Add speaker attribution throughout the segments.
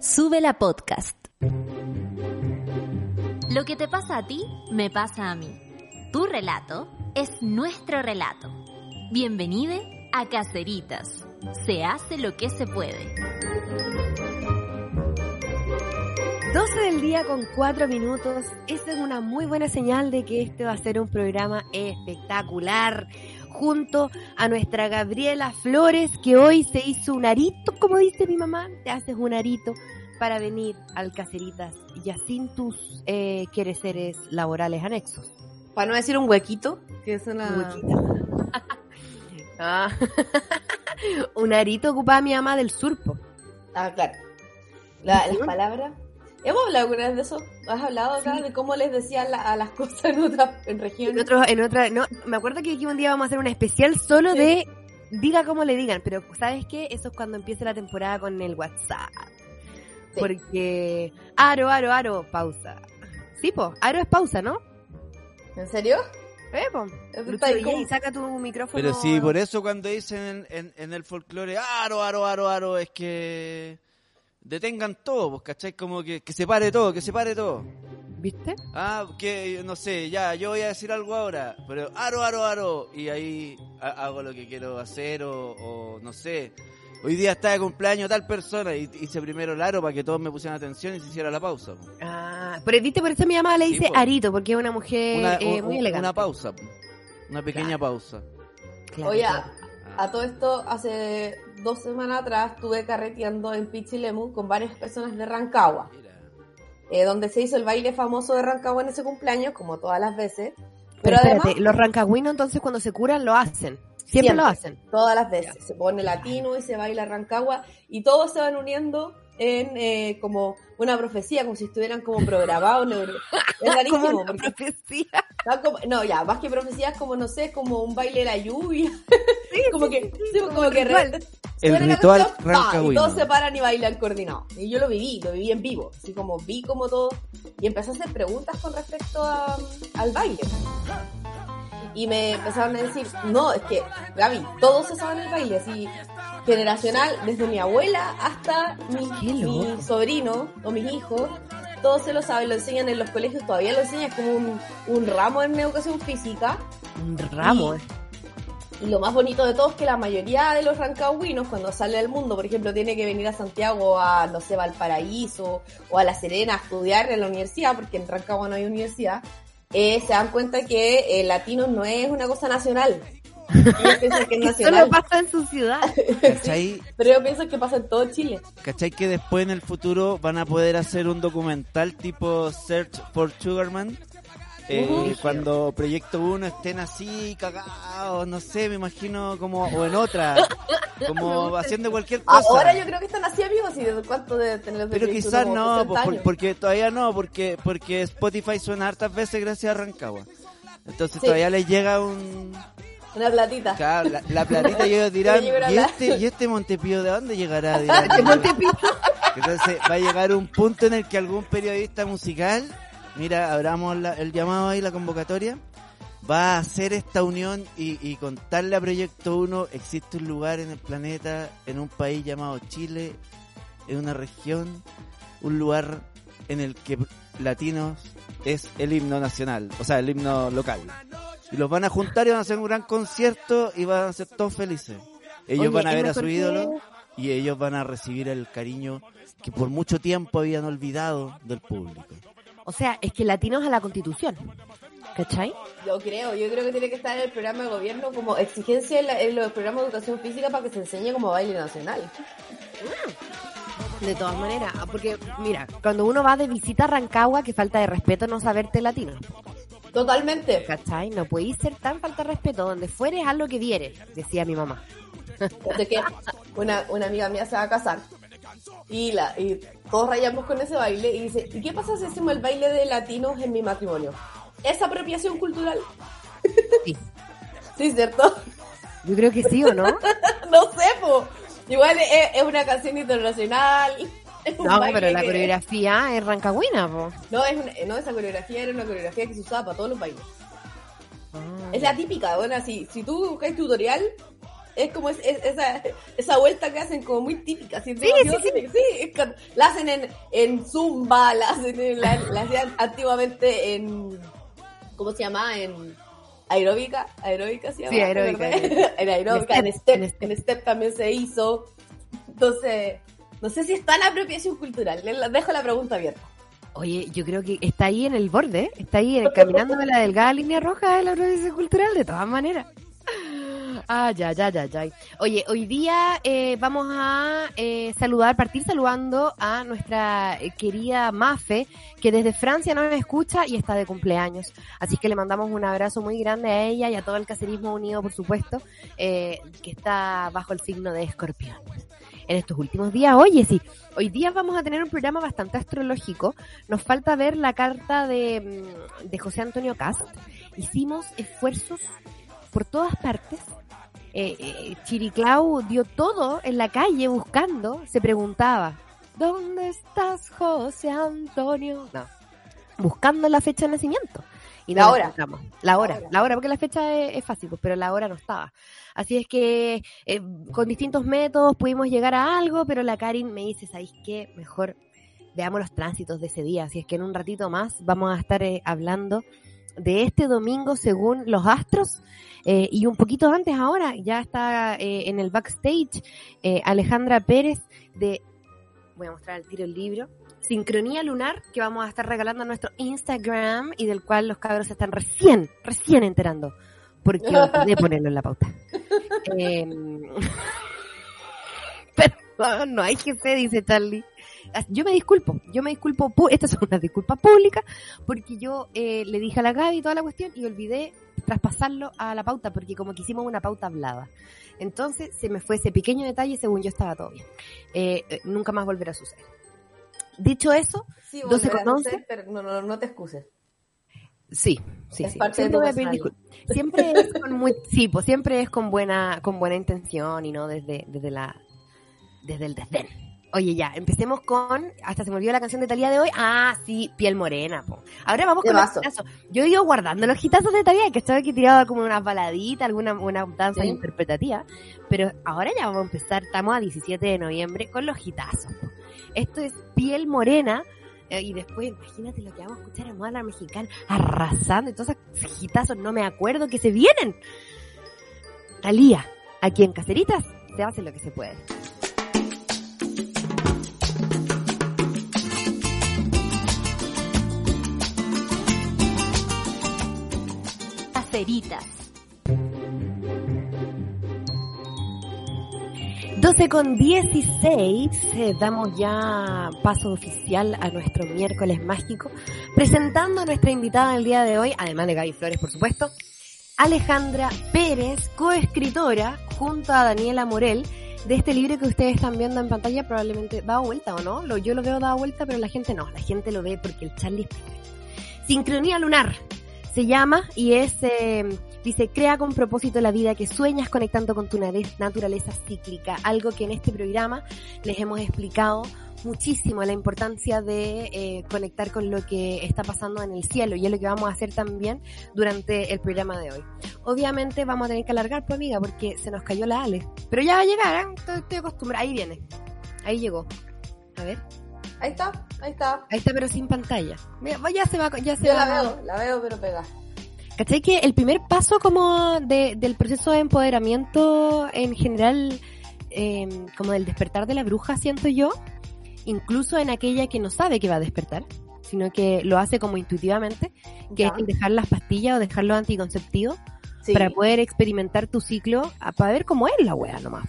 Speaker 1: Sube la podcast. Lo que te pasa a ti, me pasa a mí. Tu relato es nuestro relato. Bienvenido a Caceritas. Se hace lo que se puede.
Speaker 2: 12 del día con 4 minutos. Esa es una muy buena señal de que este va a ser un programa espectacular. Junto a nuestra Gabriela Flores, que hoy se hizo un arito, como dice mi mamá, te haces un arito para venir al Caceritas ya sin tus eh, quereceres laborales anexos.
Speaker 3: Para no decir un huequito, que es una...
Speaker 2: Un. Ah. un arito ocupaba mi mamá del surpo.
Speaker 3: Ah, claro. La- las palabras. ¿Hemos hablado alguna vez de eso? ¿Has hablado acá
Speaker 2: Sí.
Speaker 3: de cómo les decían la- a las cosas en otras en
Speaker 2: En
Speaker 3: regiones?
Speaker 2: otro, en otra, no, me acuerdo que aquí un día vamos a hacer un especial solo
Speaker 3: Sí.
Speaker 2: de diga como le digan, pero ¿sabes qué? Eso es cuando empiece la temporada con el WhatsApp.
Speaker 3: Sí.
Speaker 2: Porque aro, aro, aro, pausa. Sí, po, aro es pausa, ¿no?
Speaker 3: ¿En serio?
Speaker 2: Eh, po.
Speaker 3: Como-
Speaker 2: saca tu micrófono.
Speaker 4: Pero sí, por eso cuando dicen en, en- en el folclore, aro, aro, aro, aro, es que detengan todo, pues, ¿cachai? Como que, que se pare todo, que se pare todo.
Speaker 2: ¿Viste?
Speaker 4: Ah, que no sé, ya, yo voy a decir algo ahora, pero aro, aro, aro, y ahí ha- hago lo que quiero hacer o, o no sé. Hoy día está de cumpleaños tal persona y hice primero el aro para que todos me pusieran atención y se hiciera la pausa. pues.
Speaker 2: Ah, pero viste, por eso mi mamá le
Speaker 4: Sí,
Speaker 2: dice
Speaker 4: po.
Speaker 2: arito, porque es una mujer
Speaker 4: Una,
Speaker 2: eh,
Speaker 4: un-
Speaker 2: muy elegante.
Speaker 4: una pausa, pues. una pequeña pausa.
Speaker 2: Claro,
Speaker 3: Oye, a todo esto, hace dos semanas atrás estuve carreteando en Pichilemu con varias personas de Rancagua, eh, donde se hizo el baile famoso de Rancagua en ese cumpleaños, como todas las veces.
Speaker 2: Pero,
Speaker 3: Pero,
Speaker 2: espérate,
Speaker 3: además,
Speaker 2: los rancagüinos entonces cuando se curan lo hacen. Siempre, lo hacen.
Speaker 3: Todas las veces. Se pone latino y se baila Rancagua y todos se van uniendo en eh, como una profecía, como si estuvieran como programados. Es rarísimo.
Speaker 2: Como una
Speaker 3: porque
Speaker 2: profecía.
Speaker 3: como- no, ya, más que profecías, como no sé, como un baile de la lluvia. como que, sí, como,
Speaker 2: como
Speaker 3: que
Speaker 2: ritual.
Speaker 4: El ritual rancagüino.
Speaker 3: Y todos se paran y bailan coordinados. Y yo lo viví, lo viví en vivo. Así como vi como todo. Y empecé a hacer preguntas con respecto a- al baile. Y me empezaron a decir, no, es que, Gaby, todos se saben el baile, así, generacional, desde mi abuela hasta mi, sobrino o mis hijos, todos se lo saben, lo enseñan en los colegios, todavía lo enseñan, es como un, un ramo en educación física.
Speaker 2: Un ramo. eh.
Speaker 3: Y lo más bonito de todo es que la mayoría de los rancagüinos, cuando sale al mundo, por ejemplo, tiene que venir a Santiago, a, no sé, Valparaíso o a La Serena a estudiar en la universidad, porque en Rancagua no hay universidad, eh, se dan cuenta que el latino no es una cosa nacional. Ellos piensan que es
Speaker 2: Eso
Speaker 3: nacional,
Speaker 2: no pasa en su ciudad.
Speaker 4: ¿Cachai?
Speaker 3: pero ellos piensan que pasa en todo Chile.
Speaker 4: ¿Cachai que después en el futuro van a poder hacer un documental tipo Search for Sugarman? Eh. Cuando Proyecto 1 estén así, cagados, no sé, me imagino como, o en otra, como haciendo cualquier cosa.
Speaker 3: Ahora yo creo que están así amigos y de cuánto de tener los
Speaker 4: Pero quizás no,
Speaker 3: 60
Speaker 4: pues, por- porque todavía no, porque porque Spotify suena hartas veces gracias a Rancagua. Entonces
Speaker 3: Sí.
Speaker 4: todavía les llega un...
Speaker 3: Una platita.
Speaker 4: claro, la, la platita y ellos dirán, ¿y este, ¿y este Montepío de dónde llegará? Dirán.
Speaker 2: Montepío.
Speaker 4: Entonces va a llegar un punto en el que algún periodista musical, mira, abramos la- el llamado ahí, la convocatoria, va a hacer esta unión y, y contarle a Proyecto 1, existe un lugar en el planeta, en un país llamado Chile, en una región, un lugar en el que latinos es el himno nacional, o sea, el himno local. Y los van a juntar y van a hacer un gran concierto y van a ser todos felices. Ellos
Speaker 2: Oye,
Speaker 4: van a ver a su ídolo y ellos van a recibir el cariño que por mucho tiempo habían olvidado del público.
Speaker 2: O sea, es que latinos a la constitución. ¿Cachai?
Speaker 3: Yo creo, yo creo que tiene que estar en el programa de gobierno como exigencia en, la- en los programas de educación física para que se enseñe como baile nacional.
Speaker 2: De todas maneras, ah, porque mira, cuando uno va de visita a Rancagua, que falta de respeto no saberte latino.
Speaker 3: Totalmente.
Speaker 2: ¿Cachai? No podéis ser tan falta de respeto. Donde fueres, haz lo que vieres, decía mi mamá.
Speaker 3: Entonces que una, una amiga mía se va a casar y, la, y todos rayamos con ese baile y dice, ¿y qué pasa si hacemos el baile de latinos en mi matrimonio? ¿Es apropiación cultural?
Speaker 2: Sí.
Speaker 3: Sí, ¿cierto?
Speaker 2: Yo creo que sí o no.
Speaker 3: no sé, po. Igual es, es una canción internacional. es
Speaker 2: No, pero la coreografía es rancagüina, po.
Speaker 3: No, es una- no, esa coreografía era una coreografía que se usaba para todos los bailes.
Speaker 2: Ah.
Speaker 3: Es la típica, bueno, si, si tú buscas tutorial, es como es- es- esa, esa vuelta que hacen como muy típica. ¿sí?
Speaker 2: Sí, sí,
Speaker 3: la hacen en, en Zumba, la hacen en, la, la hacían antiguamente en, ¿cómo se llama? En aeróbica, aeróbica se llama.
Speaker 2: Sí, aeróbica,
Speaker 3: en aeróbica, en
Speaker 2: En
Speaker 3: step,
Speaker 2: en
Speaker 3: step también se hizo. Entonces, no sé si está la apropiación cultural, le- dejo la pregunta abierta.
Speaker 2: Oye, yo creo que está ahí en el borde, está ahí caminando la delgada línea roja de la provincia cultural, de todas maneras. Ah, ya, ya, ya, ya. Oye, hoy día eh, vamos a eh, saludar, partir saludando a nuestra querida Mafe, que desde Francia nos escucha y está de cumpleaños. Así que le mandamos un abrazo muy grande a ella y a todo el caserismo unido, por supuesto, eh, que está bajo el signo de escorpión. En estos últimos días, oye, sí, hoy día vamos a tener un programa bastante astrológico. Nos falta ver la carta de, mm, de José Antonio Cast. Hicimos esfuerzos por todas partes. Eh, eh, Chiriclau dio todo en la calle buscando. Se preguntaba, ¿dónde estás, José Antonio? No, buscando la fecha de nacimiento. Y no
Speaker 3: La
Speaker 2: la
Speaker 3: hora.
Speaker 2: La hora,
Speaker 3: hora.
Speaker 2: la hora, porque la fecha es, es fácil, pues, pero la hora no estaba. Así es que eh, con distintos métodos pudimos llegar a algo, pero la Karin me dice, ¿sabéis qué? Mejor veamos los tránsitos de ese día. Así es que en un ratito más vamos a estar eh, hablando de este domingo según los astros. Eh, y un poquito antes ahora, ya está eh, en el backstage eh, Alejandra Pérez de, voy a mostrar al tiro el libro, Sincronía Lunar, que vamos a estar regalando a nuestro Instagram y del cual los cabros se están recién, recién enterando, porque olvidé ponerlo en la pauta. Perdón, no hay jefe, dice Charlie. Yo me disculpo, yo me disculpo, pu- esta es una disculpa pública, porque yo eh, le dije a la Gaby toda la cuestión y olvidé traspasarlo a la pauta, porque como que hicimos una pauta hablada. Entonces se me fue ese pequeño detalle, según yo estaba todo bien. Eh, eh, nunca más volverá a suceder. Dicho eso,
Speaker 3: Sí,
Speaker 2: 12
Speaker 3: volverá
Speaker 2: con
Speaker 3: a suceder,
Speaker 2: 11.
Speaker 3: pero no, no, no te excuses.
Speaker 2: sí, sí,
Speaker 3: Es
Speaker 2: sí. Siempre disculpas. Siempre es con muy, sí, pues siempre es con buena, con buena intención y no desde, desde la, desde el desdén. Oye, ya, empecemos con, hasta se me olvidó la canción de Talía de hoy. Ah, sí, piel morena, po. Ahora vamos con los hitazos. Yo he ido guardando los hitazos de Talía, que estaba aquí tirado como unas baladitas, alguna una danza
Speaker 3: Sí.
Speaker 2: interpretativa. Pero ahora ya vamos a empezar, estamos a 17 de noviembre con los hitazos. po. Esto es piel morena. eh, Y después, imagínate lo que vamos a escuchar a moda mexicana, arrasando, y todos esos hitazos, no me acuerdo que se vienen. Talía, aquí en Caceritas, se hace lo que se puede.
Speaker 1: Caceritas.
Speaker 2: 12 con 16, eh, damos ya paso oficial a nuestro miércoles mágico, presentando a nuestra invitada del día de hoy, además de Gaby Flores, por supuesto, Alejandra Pérez, coescritora, junto a Daniela Morel, de este libro que ustedes están viendo en pantalla, probablemente dado vuelta o no, yo lo veo dado vuelta, pero la gente no, la gente lo ve porque el Charlie. Sincronía lunar se llama y es, eh, dice, crea con propósito la vida que sueñas conectando con tu naturaleza cíclica, algo que en este programa les hemos explicado muchísimo la importancia de eh, conectar con lo que está pasando en el cielo y es lo que vamos a hacer también durante el programa de hoy. Obviamente vamos a tener que alargar, pues amiga, porque se nos cayó la Ale. Pero ya va a llegar, ¿eh? estoy, estoy acostumbrada. Ahí viene. Ahí llegó. A ver.
Speaker 3: Ahí está, ahí está.
Speaker 2: Ahí está, pero sin pantalla. Mira, ya se va, ya se
Speaker 3: Yo
Speaker 2: va.
Speaker 3: la veo, la veo, pero pega.
Speaker 2: ¿Cachai? Que el primer paso como de, del proceso de empoderamiento en general, eh, como del despertar de la bruja, siento yo, incluso en aquella que no sabe que va a despertar, sino que lo hace como intuitivamente, que
Speaker 3: Ya.
Speaker 2: es el dejar las pastillas o dejar los anticonceptivos
Speaker 3: Sí.
Speaker 2: para poder experimentar tu ciclo, para ver cómo es la wea nomás.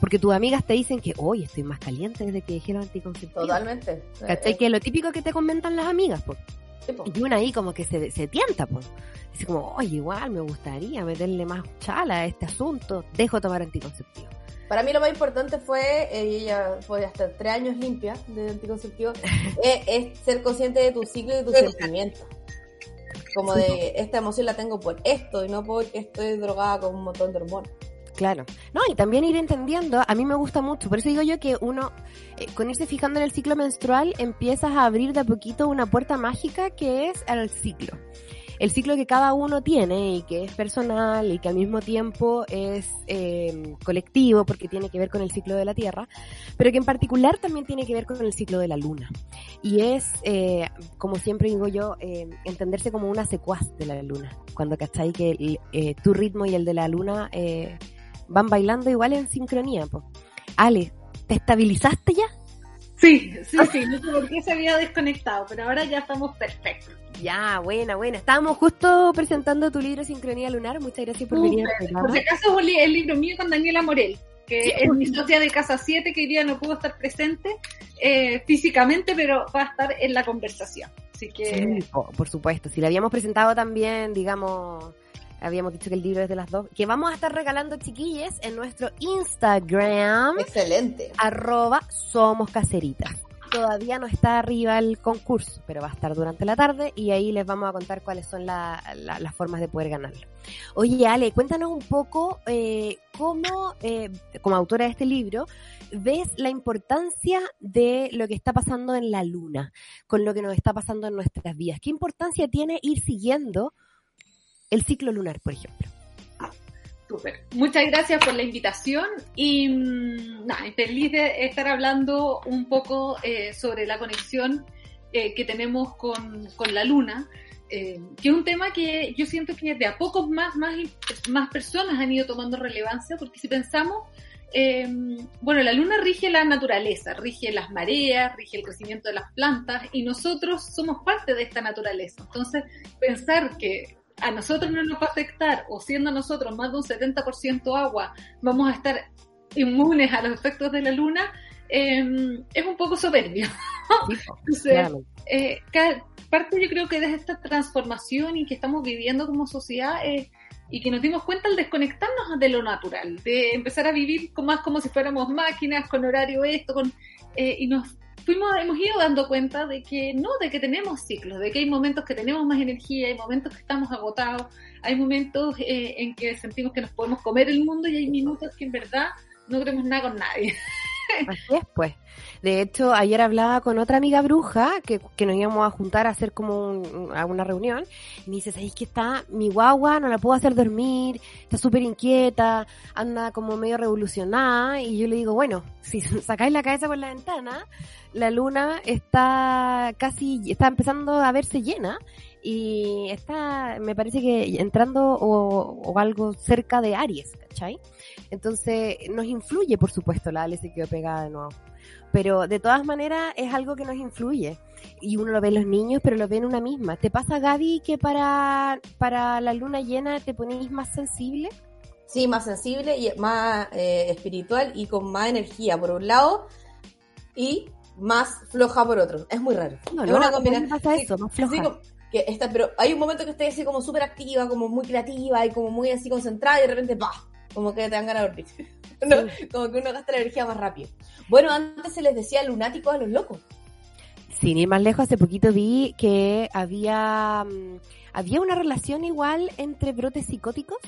Speaker 2: Porque tus amigas te dicen que hoy estoy más caliente desde que dejé los anticonceptivos.
Speaker 3: Totalmente.
Speaker 2: ¿Cachai?
Speaker 3: Eh,
Speaker 2: Que es lo típico que te comentan las amigas, pues.
Speaker 3: sí.
Speaker 2: Y una ahí como que se, se tienta, pues. Dice como, oye, igual me gustaría meterle más chala a este asunto, dejo tomar anticonceptivo.
Speaker 3: Para mí lo más importante fue, eh, y ella fue hasta tres años limpia de anticonceptivo, eh, es ser consciente de tu ciclo y de tus sentimientos. Como de, esta emoción la tengo por esto y no porque estoy drogada con un montón de hormonas.
Speaker 2: Claro. No, y también ir entendiendo, a mí me gusta mucho, por eso digo yo que uno, eh, con irse fijando en el ciclo menstrual, empiezas a abrir de a poquito una puerta mágica que es al ciclo. el ciclo que cada uno tiene y que es personal y que al mismo tiempo es eh, colectivo porque tiene que ver con el ciclo de la Tierra, pero que en particular también tiene que ver con el ciclo de la Luna. Y es, eh, como siempre digo yo, eh, entenderse como una secuaz de la Luna. Cuando cacháis que eh, tu ritmo y el de la Luna eh, van bailando igual en sincronía. Po. Ale, ¿te estabilizaste ya?
Speaker 5: Sí, sí, sí, no sé por qué se había desconectado, pero ahora ya estamos perfectos.
Speaker 2: Ya, buena, buena. Estábamos justo presentando tu libro Sincronía Lunar. Muchas gracias por venir.
Speaker 5: Por si acaso es el libro mío con Daniela Morel, que
Speaker 2: Sí,
Speaker 5: es mi socia de Casa 7, que hoy día no pudo estar presente eh, físicamente, pero va a estar en la conversación. Así que
Speaker 2: Sí, por supuesto. Si le habíamos presentado también, digamos, habíamos dicho que el libro es de las dos. Que vamos a estar regalando chiquilles en nuestro Instagram,
Speaker 3: Excelente.
Speaker 2: arroba somos caseritas. Todavía no está arriba el concurso, pero va a estar durante la tarde y ahí les vamos a contar cuáles son la- la- las formas de poder ganarlo. Oye, Ale, cuéntanos un poco eh, cómo, eh, como autora de este libro, ves la importancia de lo que está pasando en la luna, con lo que nos está pasando en nuestras vidas. ¿Qué importancia tiene ir siguiendo el ciclo lunar, por ejemplo?
Speaker 5: Súper. Muchas gracias por la invitación y mm, nada, feliz de estar hablando un poco eh, sobre la conexión eh, que tenemos con, con la luna, eh, que es un tema que yo siento que de a poco más, más, más personas han ido tomando relevancia, porque si pensamos, eh, bueno, la luna rige la naturaleza, rige las mareas, rige el crecimiento de las plantas y nosotros somos parte de esta naturaleza. Entonces, pensar que a nosotros no nos va a afectar, o siendo nosotros más de un 70% agua, vamos a estar inmunes a los efectos de la luna, eh, es un poco soberbio. Entonces,
Speaker 2: claramente.
Speaker 5: eh, parte yo creo que de esta transformación y que estamos viviendo como sociedad eh, y que nos dimos cuenta al desconectarnos de lo natural, de empezar a vivir con- más como si fuéramos máquinas, con horario esto, con eh, y nos fuimos, hemos ido dando cuenta de que no, de que tenemos ciclos, de que hay momentos que tenemos más energía, hay momentos que estamos agotados, hay momentos eh, en que sentimos que nos podemos comer el mundo y hay minutos que en verdad no queremos nada con nadie.
Speaker 2: Así es, pues. De hecho, ayer hablaba con otra amiga bruja que, nos íbamos a juntar a hacer como un- a una reunión. Y me dice, ¿sabéis que está mi guagua? No la puedo hacer dormir, está súper inquieta, anda como medio revolucionada. Y yo le digo, bueno, si sacáis la cabeza por la ventana, la luna está casi, está empezando a verse llena. Y está, me parece que entrando o, o algo cerca de Aries, ¿cachai? Entonces nos influye, por supuesto, la Ale se quedó pegada de nuevo. Pero de todas maneras es algo que nos influye. Y uno lo ve en los niños, pero lo ve en una misma. ¿Te pasa, Gaby, que para, para la luna llena te ponéis más sensible?
Speaker 3: Sí, más sensible y más eh, espiritual y con más energía por un lado y más floja por otro. Es muy raro.
Speaker 2: No,
Speaker 3: es
Speaker 2: no,
Speaker 3: una combinación.
Speaker 2: pasa
Speaker 3: sí,
Speaker 2: eso, más floja.
Speaker 3: como que está, pero hay un momento que estoy así como súper activa, como muy creativa y como muy así concentrada y de repente ¡pah! Como que te dan ganas de dormir. No, como que uno gasta la energía más rápido. Bueno, antes se les decía lunáticos a los locos.
Speaker 2: Sin ir más lejos, hace poquito vi que había, mm, había una relación igual entre brotes psicóticos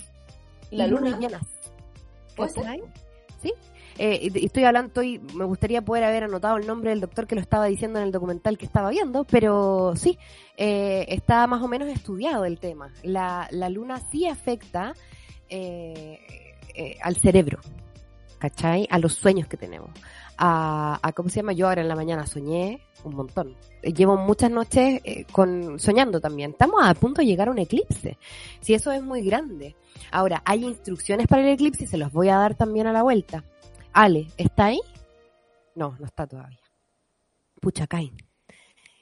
Speaker 3: Y la luna.
Speaker 2: llenas. Sí. Eh, estoy hablando, estoy, me gustaría poder haber anotado el nombre del doctor que lo estaba diciendo en el documental que estaba viendo, pero sí, eh, está más o menos estudiado el tema. La, la luna sí afecta eh, eh, al cerebro, ¿cachai? A los sueños que tenemos. A, a, ¿cómo se llama? Yo ahora en la mañana soñé un montón. Eh, Llevo muchas noches eh, con soñando también. Estamos a punto de llegar a un eclipse. Si eso es muy grande. Ahora, hay instrucciones para el eclipse se los voy a dar también a la vuelta. Ale, ¿está ahí? No, no está todavía. Pucha, Cain.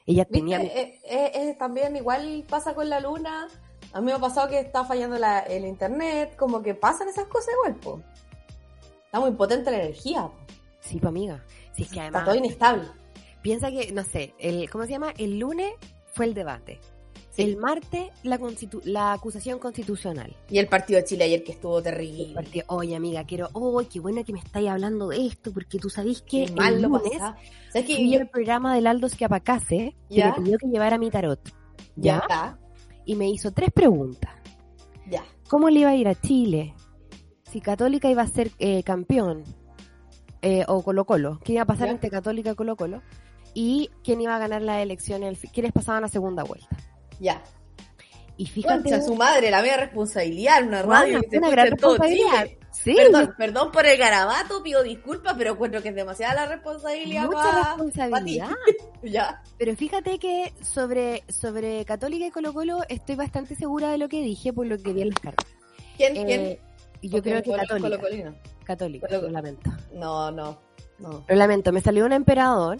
Speaker 2: Ella tenía...
Speaker 3: Eh, eh, también igual pasa con la luna. A mí me ha pasado que está fallando la- el internet, como que pasan esas cosas igual, po. Está muy potente la energía, po.
Speaker 2: Sí, pues amiga. Si es que
Speaker 3: Está
Speaker 2: además...
Speaker 3: todo inestable.
Speaker 2: Piensa que, no sé, el, ¿cómo se llama? El lunes fue el debate.
Speaker 3: Sí.
Speaker 2: El martes la, acusación constitucional.
Speaker 3: Y el partido de Chile ayer que estuvo
Speaker 2: El
Speaker 3: terrible.
Speaker 2: partido, oye amiga, quiero, oh, qué buena que me estáis hablando de esto, porque tú sabés que
Speaker 3: Qué mal
Speaker 2: el
Speaker 3: lo
Speaker 2: lunes.
Speaker 3: ¿Sabes
Speaker 2: fui
Speaker 3: Yo-
Speaker 2: al programa del Aldo Schiapacase, que me pidió que llevara mi tarot, ¿ya?
Speaker 3: Ya,
Speaker 2: Y me hizo tres preguntas.
Speaker 3: ya.
Speaker 2: ¿Cómo le iba a ir a Chile? Si Católica iba a ser eh, campeón, eh, o Colo Colo, ¿qué iba a pasar
Speaker 3: Ya.
Speaker 2: entre Católica y Colo Colo? Y quién iba a ganar las elecciones, quiénes pasaban a segunda vuelta.
Speaker 3: Ya.
Speaker 2: Y fíjate.
Speaker 3: Concha, su madre, la media responsabilidad, una radio
Speaker 2: Bueno, una gran responsabilidad. Sí,
Speaker 3: Perdón, perdón por el garabato, pido disculpas, pero encuentro que es demasiada la responsabilidad
Speaker 2: mucha
Speaker 3: pa-
Speaker 2: responsabilidad.
Speaker 3: pa'. Ya.
Speaker 2: Pero fíjate que sobre, sobre Católica y Colo Colo estoy bastante segura de lo que dije por lo que vi en las cartas.
Speaker 3: ¿Quién?
Speaker 2: Eh,
Speaker 3: ¿Quién?
Speaker 2: y yo creo que
Speaker 3: Colo-
Speaker 2: Católica.
Speaker 3: Colocolino.
Speaker 2: Católica,
Speaker 3: Colo-
Speaker 2: lo lamento.
Speaker 3: No, no, no.
Speaker 2: Lo lamento, me salió un emperador.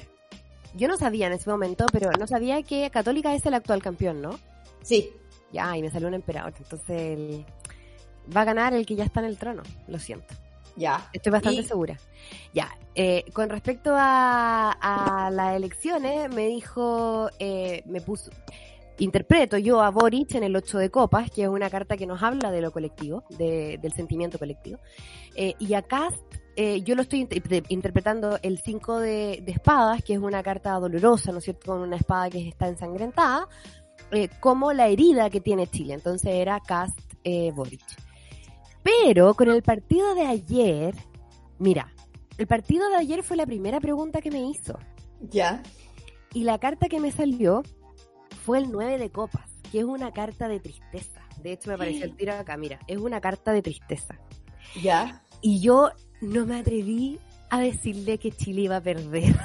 Speaker 2: Yo no sabía en ese momento, pero no sabía que Católica es el actual campeón, ¿no?
Speaker 3: Sí.
Speaker 2: Ya, y me salió un emperador. Entonces el- va a ganar el que ya está en el trono, lo siento.
Speaker 3: Ya.
Speaker 2: Estoy bastante
Speaker 3: Y-
Speaker 2: segura. Ya, eh, con respecto a, a las elecciones, me dijo, eh, me puso, interpreto yo a Boric en el 8 de copas, que es una carta que nos habla de lo colectivo, de- del sentimiento colectivo. Eh, y a Cast, eh, yo lo estoy inter- interpretando el 5 de, de espadas, que es una carta dolorosa, ¿no es cierto? Con una espada que está ensangrentada, eh, como la herida que tiene Chile. Entonces era Cast eh, Boric. Pero con el partido de ayer, mira, el partido de ayer fue la primera pregunta que me hizo.
Speaker 3: Ya.
Speaker 2: Y la carta que me salió fue el 9 de copas, que es una carta de tristeza. De hecho, me apareció el tiro acá, mira, es una carta de tristeza.
Speaker 3: Ya.
Speaker 2: Y yo no me atreví a decirle que Chile iba a perder.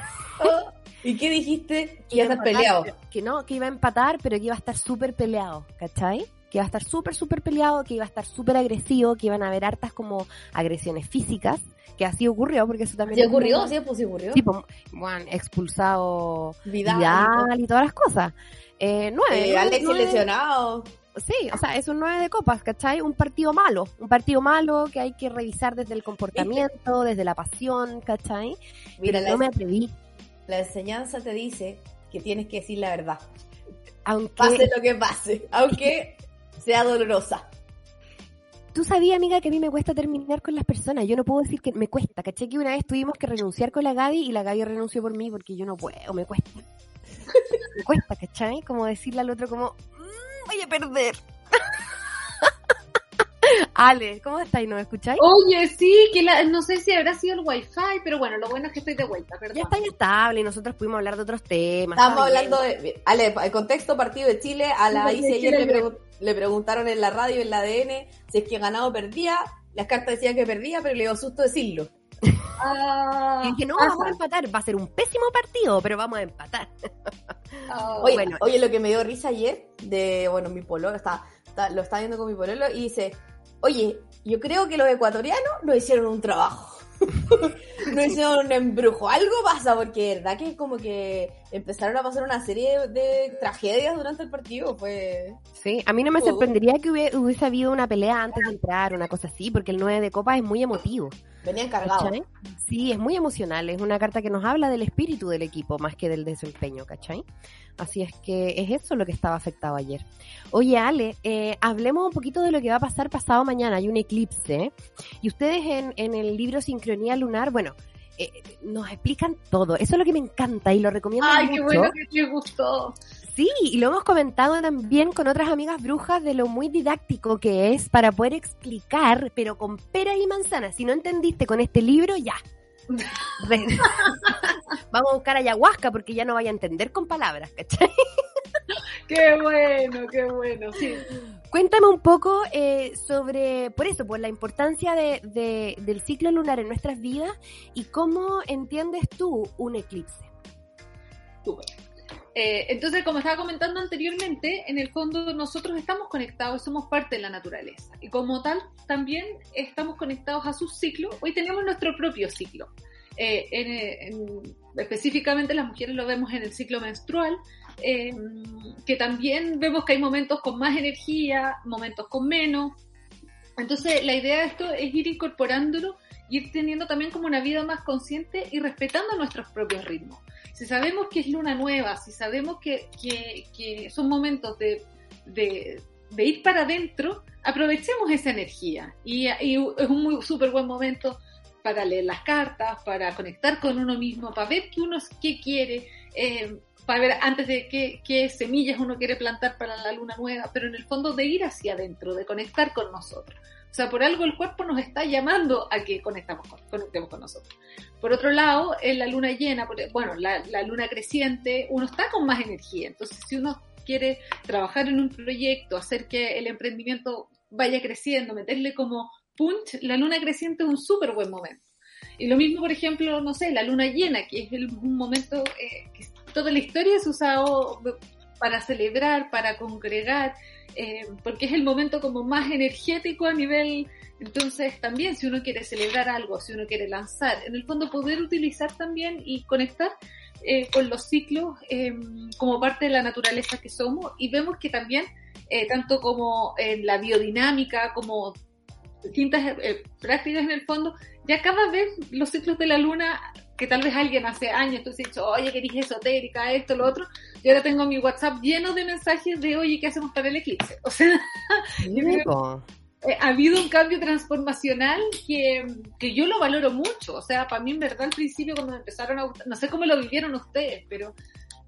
Speaker 3: Oh, ¿Y qué dijiste? Que iba a estar
Speaker 2: empatar,
Speaker 3: peleado.
Speaker 2: Que no, que iba a empatar, pero que iba a estar súper peleado, ¿cachai? Que iba a estar súper, súper peleado, que iba a estar súper agresivo, que iban a haber hartas como agresiones físicas, que así ocurrió, porque eso también...
Speaker 3: ¿Sí
Speaker 2: como-
Speaker 3: ocurrió? Sí, pues sí ocurrió.
Speaker 2: Tipo, bueno, expulsado
Speaker 3: Vidal.
Speaker 2: Vidal y todas las cosas. Eh, nueve,
Speaker 3: Eh,
Speaker 2: nueve-
Speaker 3: lesionado.
Speaker 2: Sí, o sea, es un 9 de copas, ¿cachai? Un partido malo, un partido malo que hay que revisar desde el comportamiento, desde la pasión, ¿cachai?
Speaker 3: Mira,
Speaker 2: Pero no me atreví,
Speaker 3: la enseñanza te dice que tienes que decir la verdad.
Speaker 2: aunque...
Speaker 3: Pase lo que pase, aunque sea dolorosa.
Speaker 2: Tú sabías, amiga, que a mí me cuesta terminar con las personas. Yo no puedo decir que me cuesta. ¿Cachai? Que una vez tuvimos que renunciar con la Gaby y la Gaby renunció por mí porque yo no puedo, me cuesta. me cuesta, ¿cachai? Como decirle al otro como, "Mm, voy a perder. Ale, ¿cómo estáis? ¿No me escucháis?
Speaker 5: Oye, sí, que la- no sé si habrá sido el wifi, pero bueno, lo bueno es que estoy de vuelta, perdón.
Speaker 2: Ya está estable y nosotros pudimos hablar de otros temas.
Speaker 3: Estábamos hablando de. Ale, el contexto partido de Chile. A la
Speaker 5: Sí,
Speaker 3: ICI ayer le,
Speaker 5: ayer.
Speaker 3: pregun- le preguntaron en la radio, en la ADN, si es que ganado o perdía. Las cartas decían que perdía, pero le dio susto decirlo.
Speaker 5: Ah,
Speaker 2: Y dije, no,
Speaker 5: pasa.
Speaker 2: vamos a empatar. Va a ser un pésimo partido, pero vamos a empatar.
Speaker 5: Ah,
Speaker 3: Oye,
Speaker 2: Bueno.
Speaker 3: oye, lo que me dio risa ayer, de, bueno, mi pololo, está, está- lo estaba viendo con mi pololo y dice, oye, yo creo que los ecuatorianos no hicieron un trabajo. no hicieron un embrujo. Algo pasa, porque verdad que como que empezaron a pasar una serie de tragedias durante el partido. Fue...
Speaker 2: Sí, a mí no me sorprendería que hubie- hubiese habido una pelea antes de entrar, una cosa así, porque el 9 de copas es muy emotivo.
Speaker 3: Venían cargados.
Speaker 2: ¿cachai? Sí, es muy emocional, es una carta que nos habla del espíritu del equipo más que del desempeño, ¿cachai? Así es que es eso lo que estaba afectado ayer. Oye, Ale, eh, hablemos un poquito de lo que va a pasar pasado mañana, hay un eclipse, ¿eh? y ustedes en, en el libro Sincronía Lunar, bueno, eh, nos explican todo, eso es lo que me encanta y lo recomiendo
Speaker 5: Ay,
Speaker 2: mucho.
Speaker 5: qué bueno que te gustó.
Speaker 2: Sí, y lo hemos comentado también con otras amigas brujas de lo muy didáctico que es para poder explicar, pero con peras y manzanas. Si no entendiste con este libro, ya. Vamos a buscar ayahuasca porque ya no vaya a entender con palabras, ¿cachai?
Speaker 5: Qué bueno, qué bueno. Sí.
Speaker 2: Cuéntame un poco eh, sobre, por eso, por la importancia de, de- del ciclo lunar en nuestras vidas y cómo entiendes tú un eclipse.
Speaker 5: Súper. Eh, entonces, como estaba comentando anteriormente, en el fondo nosotros estamos conectados, somos parte de la naturaleza. Y como tal, también estamos conectados a su ciclo. Hoy tenemos nuestro propio ciclo. Eh, específicamente las mujeres lo vemos en el ciclo menstrual, eh, que también vemos que hay momentos con más energía, momentos con menos. Entonces, la idea de esto es ir incorporándolo ir teniendo también como una vida más consciente y respetando nuestros propios ritmos si sabemos que es luna nueva, si sabemos que, que, son momentos de, de, ir para adentro, aprovechemos esa energía. Y, y es un súper buen momento para leer las cartas, para conectar con uno mismo, para ver qué uno qué quiere, eh, para ver antes de qué, qué semillas uno quiere plantar para la luna nueva, pero en el fondo de ir hacia adentro, de conectar con nosotros. O sea, por algo el cuerpo nos está llamando a que conectamos con, conectemos con nosotros. Por otro lado, en la luna llena, bueno, la, la luna creciente, uno está con más energía. Entonces, si uno quiere trabajar en un proyecto, hacer que el emprendimiento vaya creciendo, meterle como punch, la luna creciente es un súper buen momento. Y lo mismo, por ejemplo, no sé, la luna llena, que es un momento eh, que toda la historia ha usado para celebrar, para congregar, eh, porque es el momento como más energético a nivel, entonces también si uno quiere celebrar algo, si uno quiere lanzar, en el fondo poder utilizar también y conectar eh, con los ciclos em, como parte de la naturaleza que somos y vemos que también, eh, tanto como en la biodinámica, como distintas prácticas en el fondo, ya cada vez los ciclos de la luna que tal vez alguien hace años tú has dicho, oye, que eres esotérica, esto, lo otro, y ahora tengo mi WhatsApp lleno de mensajes de, oye, ¿qué hacemos para el eclipse? O sea, eh, ha habido un cambio transformacional que, que, yo lo valoro mucho. O sea, para mí en verdad al principio cuando me empezaron a gustar, no sé cómo lo vivieron ustedes, pero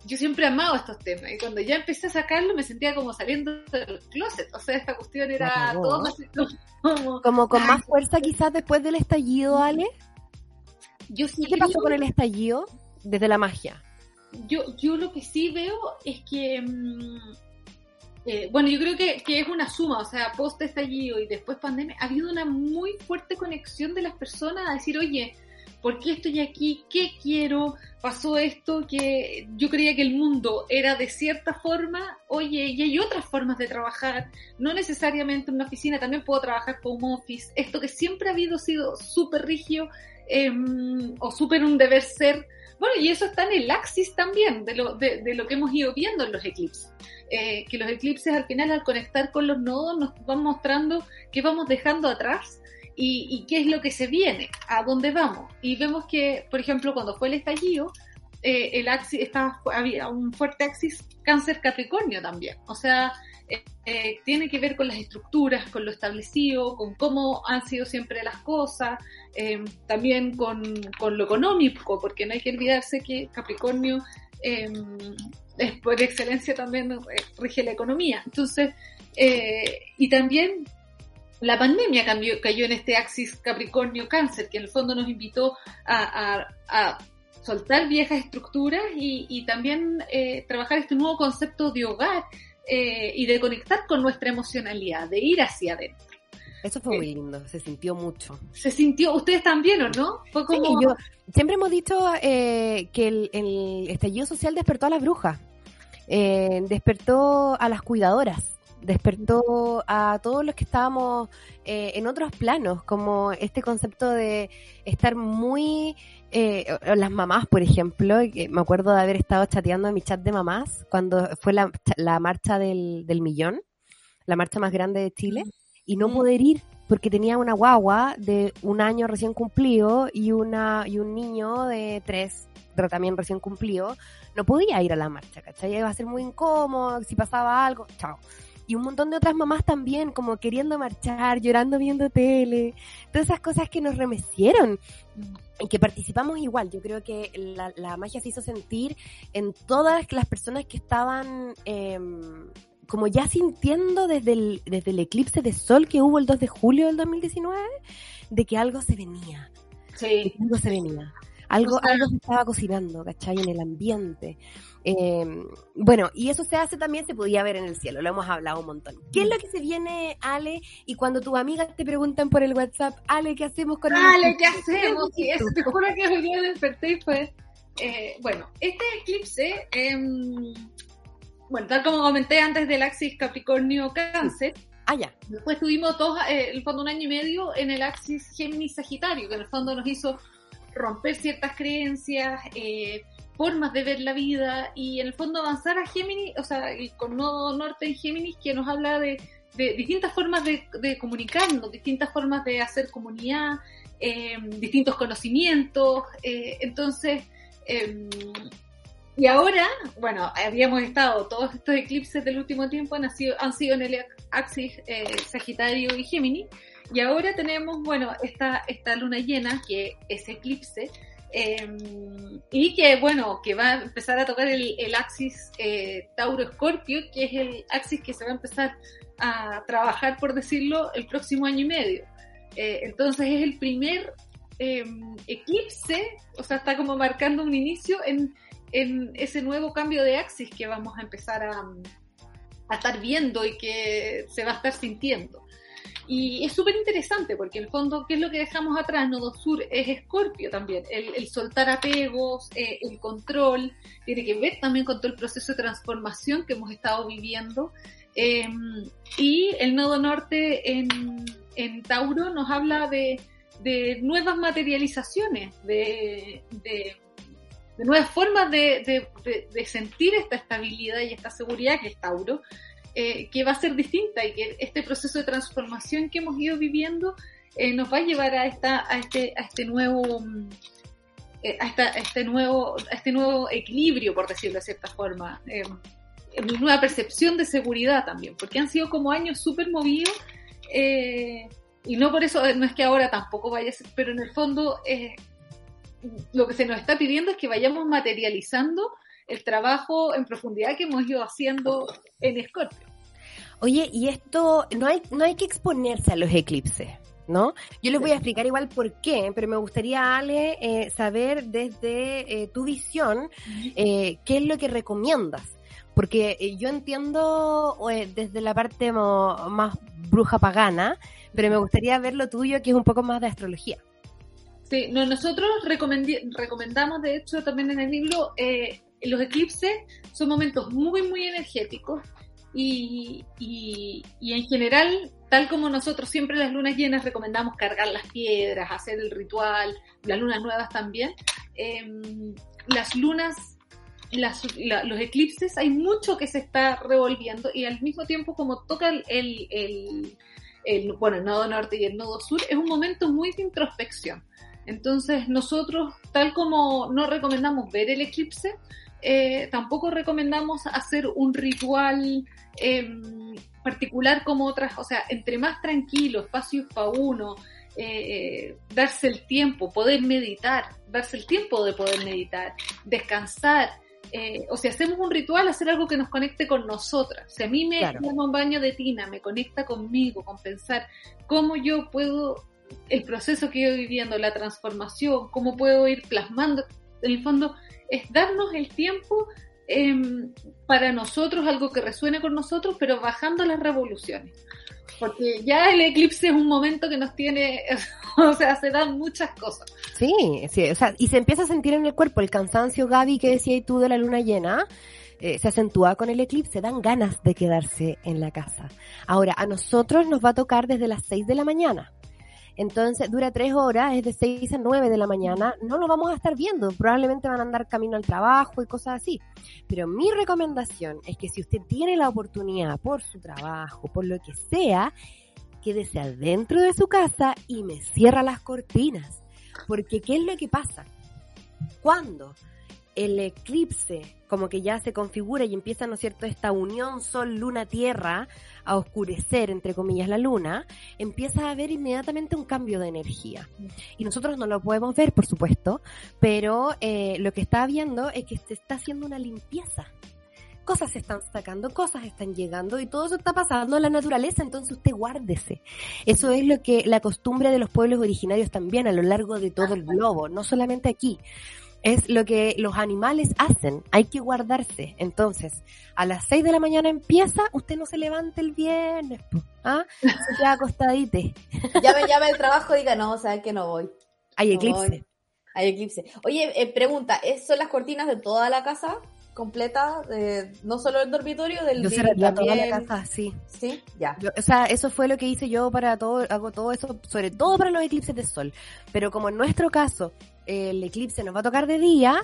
Speaker 5: yo siempre he amado estos temas. Y cuando ya empecé a sacarlo me sentía como saliendo del closet. O sea, esta cuestión era todo más...
Speaker 2: Como, como con más fuerza quizás después del estallido, Ale. Yo sí ¿Qué pasó con el estallido desde la magia?
Speaker 5: Yo, yo lo que sí veo es que, mm, eh, bueno, yo creo que, que, es una suma, o sea, post estallido y después pandemia, ha habido una muy fuerte conexión de las personas a decir, oye, ¿por qué estoy aquí? ¿Qué quiero? Pasó esto que yo creía que el mundo era de cierta forma, oye, y hay otras formas de trabajar, no necesariamente en una oficina, también puedo trabajar como office, esto que siempre ha habido sido súper rígido Em, o súper un deber ser. Bueno, y eso está en el axis también de lo, de, lo que hemos ido viendo en los eclipses. Eh, que los eclipses al final al conectar con los nodos nos van mostrando qué vamos dejando atrás y, qué es lo que se viene, a dónde vamos. Y vemos que, por ejemplo, cuando fue el estallido, eh, el axis estaba, había un fuerte axis cáncer capricornio también. O sea, eh, tiene que ver con las estructuras, con lo establecido, con cómo han sido siempre las cosas, eh, también con, lo económico, porque no hay que olvidarse que Capricornio eh, es por excelencia también rige la economía. Entonces, y también la pandemia cambió, cayó en este axis Capricornio-Cáncer, que en el fondo nos invitó a, soltar viejas estructuras y, y también trabajar este nuevo concepto de hogar eh, y de conectar con nuestra emocionalidad, de ir hacia adentro.
Speaker 2: Eso fue muy lindo, se sintió mucho.
Speaker 5: Se sintió, ustedes también, ¿o no?
Speaker 2: Fue como... yo, siempre hemos dicho eh, que el, estallido social despertó a las brujas, eh, despertó a las cuidadoras, despertó a todos los que estábamos en otros planos, como este concepto de estar muy eh, las mamás, por ejemplo, me acuerdo de haber estado chateando en mi chat de mamás cuando fue la, marcha del, del, millón, la marcha más grande de Chile, y no poder ir porque tenía una guagua de un año recién cumplido y, una, y un niño de tres pero también recién cumplido, no podía ir a la marcha, ¿cachai? Iba a ser muy incómodo, si pasaba algo, chao y un montón de otras mamás también, como queriendo marchar, llorando viendo tele, todas esas cosas que nos remecieron y que participamos igual. Yo creo que la, magia se hizo sentir en todas las personas que estaban em, como ya sintiendo desde el, desde el eclipse de sol que hubo el 2 de julio del 2019, de que algo se venía. Sí. algo se venía. Algo, algo se estaba cocinando, ¿cachai? En el ambiente. Eh, bueno, y eso se hace también, se podía ver en el cielo, lo hemos hablado un montón. ¿Qué es lo que se viene, Ale? Y cuando tus amigas te preguntan por el WhatsApp, Ale, ¿qué hacemos con
Speaker 5: el Ale, ¿qué hacemos? Sí, eso, te juro que hoy día desperté y fue... Eh, bueno, este eclipse, eh, bueno, tal como comenté antes del axis Capricornio-Cáncer,
Speaker 2: Ah, ya.
Speaker 5: Después tuvimos dos, eh, el fondo un año y medio en el axis Géminis-Sagitario, que en el fondo nos hizo romper ciertas creencias, eh, formas de ver la vida y en el fondo avanzar a Géminis, o sea, con Nodo Norte en Géminis, que nos habla de, distintas formas de, comunicarnos, distintas formas de hacer comunidad, em, distintos conocimientos. Eh, entonces, em, y ahora, bueno, habíamos estado, todos estos eclipses del último tiempo han sido, han sido en el axis eh, Sagitario y Géminis, y ahora tenemos, bueno, esta, esta luna llena, que es eclipse, Em, y que, bueno, que va a empezar a tocar el, axis eh, Tauro-Escorpio, que es el axis que se va a empezar a trabajar, por decirlo, el próximo año y medio. Eh, entonces es el primer em, eclipse, o sea, está como marcando un inicio en, ese nuevo cambio de axis que vamos a empezar a, a estar viendo y que se va a estar sintiendo. Y es súper interesante porque en el fondo, ¿qué es lo que dejamos atrás? Nodo Sur es Escorpio también, el, soltar apegos, eh, el control, tiene que ver también con todo el proceso de transformación que hemos estado viviendo. Em, y el Nodo Norte en, Tauro nos habla de, nuevas materializaciones, de, de, nuevas formas de, sentir esta estabilidad y esta seguridad que es Tauro. Eh, que va a ser distinta y que este proceso de transformación que hemos ido viviendo eh, nos va a llevar a esta a este a este nuevo eh, a, este nuevo a este nuevo equilibrio por decirlo de cierta forma una nueva percepción de seguridad también porque han sido como años súper movidos y no por eso no es que ahora tampoco vaya a ser pero en el fondo lo que se nos está pidiendo es que vayamos materializando el trabajo en profundidad que hemos ido haciendo en Scorpio.
Speaker 2: Oye, y esto, no hay, no hay que exponerse a los eclipses, ¿no? Yo les voy a explicar igual por qué, pero me gustaría, Ale, eh, saber desde eh, tu visión eh, qué es lo que recomiendas. Porque yo entiendo desde la parte más bruja pagana, pero me gustaría ver lo tuyo, que es un poco más de astrología.
Speaker 5: Sí, nosotros recomendamos, de hecho, también en el libro, los eclipses son momentos muy, muy energéticos y, y, en general, tal como nosotros siempre las lunas llenas recomendamos cargar las piedras, hacer el ritual, las lunas nuevas también, em, las lunas, las, los eclipses, hay mucho que se está revolviendo y al mismo tiempo como toca el, el, el, bueno, el nodo norte y el nodo sur, es un momento muy de introspección. Entonces nosotros, tal como no recomendamos ver el eclipse, eh, tampoco recomendamos hacer un ritual em, particular como otras, o sea, entre más tranquilo, espacios para uno, eh, darse el tiempo, poder meditar, darse el tiempo de poder meditar, descansar. Eh, o si hacemos un ritual, hacer algo que nos conecte con nosotras. Si a mí me da un baño de tina, me conecta conmigo, con pensar cómo yo puedo, el proceso que yo viviendo, la transformación, cómo puedo ir plasmando, en el fondo, es darnos el tiempo em, para nosotros, algo que resuene con nosotros, pero bajando las revoluciones. Porque ya el eclipse es un momento que nos tiene, o sea, se dan muchas cosas.
Speaker 2: Sí, sí, o sea, y se empieza a sentir en el cuerpo el cansancio, Gaby, que decías tú de la luna llena. Eh, se acentúa con el eclipse, dan ganas de quedarse en la casa. Ahora, a nosotros nos va a tocar desde las 6 de la mañana. Entonces dura tres horas, es de seis a nueve de la mañana, no lo vamos a estar viendo, probablemente van a andar camino al trabajo y cosas así. Pero mi recomendación es que si usted tiene la oportunidad por su trabajo, por lo que sea, quédese adentro de su casa y me cierra las cortinas. Porque ¿qué es lo que pasa? Cuando el eclipse como que ya se configura y empieza, ¿no es cierto?, esta unión Sol-Luna-Tierra a oscurecer, entre comillas, la Luna, empieza a haber inmediatamente un cambio de energía. Y nosotros no lo podemos ver, por supuesto, pero eh, lo que está viendo es que se está haciendo una limpieza. Cosas se están sacando, cosas están llegando y todo eso está pasando en la naturaleza, entonces usted guárdese. Eso es lo que la costumbre de los pueblos originarios también a lo largo de todo el globo, no solamente aquí es lo que los animales hacen, hay que guardarse. Entonces, a las 6 de la mañana empieza, usted no se levante el viernes, ¿ah? se queda acostadite.
Speaker 3: Llame, llame el trabajo y diga, no, o sea, que no voy.
Speaker 2: Hay eclipse.
Speaker 3: Hay eclipse. Oye, eh, pregunta, ¿son las cortinas de toda la casa? completa, no solo el dormitorio, del
Speaker 2: yo toda la casa, sí.
Speaker 3: Sí, ya.
Speaker 2: o sea, eso fue lo que hice yo para todo, hago todo eso, sobre todo para los eclipses de sol. Pero como en nuestro caso, el eclipse nos va a tocar de día,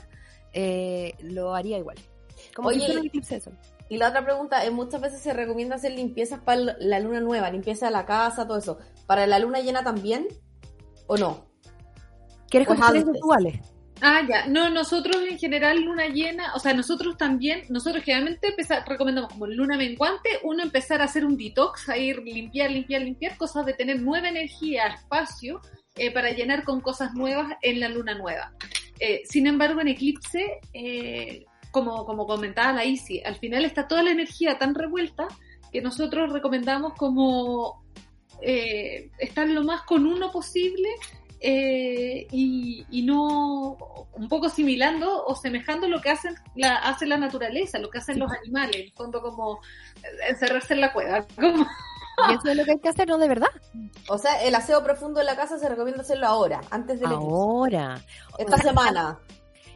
Speaker 2: eh, lo haría igual.
Speaker 3: Como Oye, el eclipse de sol. Y la otra pregunta, es muchas veces se recomienda hacer limpiezas para la luna nueva, limpieza de la casa, todo eso. ¿Para la luna llena también? ¿O no?
Speaker 2: ¿Quieres contestar rituales?
Speaker 5: Ah, ya. No, nosotros en general luna llena, o sea, nosotros también, nosotros generalmente recomendamos como luna menguante, uno empezar a hacer un detox, a ir limpiar, limpiar, limpiar, cosas de tener nueva energía, espacio, eh, para llenar con cosas nuevas en la luna nueva. Eh, sin embargo, en eclipse, eh, como, como comentaba la Isi, al final está toda la energía tan revuelta que nosotros recomendamos como estar lo más con uno posible eh, y, y, no un poco similando o semejando lo que hacen la, hace la naturaleza, lo que hacen los animales, en el fondo como encerrarse en la cueva. Como...
Speaker 2: Y eso es lo que hay que hacer, ¿no? De verdad.
Speaker 3: O sea, el aseo profundo en la casa se recomienda hacerlo ahora, antes de
Speaker 2: Ahora.
Speaker 3: Esta semana.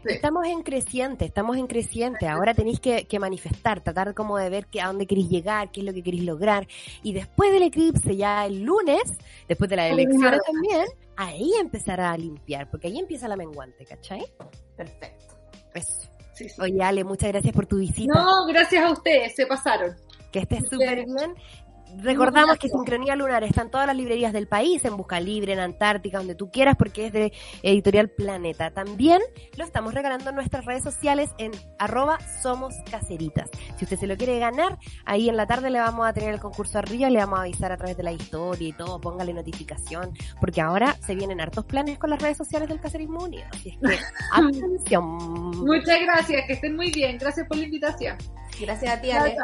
Speaker 2: Estamos en creciente, estamos en creciente. Ahora tenéis que, manifestar, tratar como de ver que, a dónde queréis llegar, qué es lo que queréis lograr. Y después del eclipse, ya el lunes, después de la elección también, ahí empezará a limpiar, porque ahí empieza la menguante, ¿cachai?
Speaker 3: Perfecto.
Speaker 2: Eso. Oye, Ale, muchas gracias por tu visita.
Speaker 5: No, gracias a ustedes, se pasaron.
Speaker 2: Que estés súper bien Recordamos que Sincronía Lunar está en todas las librerías del país, en Busca Libre, en Antártica, donde tú quieras, porque es de Editorial Planeta. También lo estamos regalando en nuestras redes sociales en arroba somos caseritas. Si usted se lo quiere ganar, ahí en la tarde le vamos a tener el concurso arriba, le vamos a avisar a través de la historia y todo, póngale notificación, porque ahora se vienen hartos planes con las redes sociales del Caserismo Unido. Así es que, atención.
Speaker 5: Muchas gracias, que estén muy bien. Gracias por la invitación.
Speaker 3: Gracias a ti, Ale.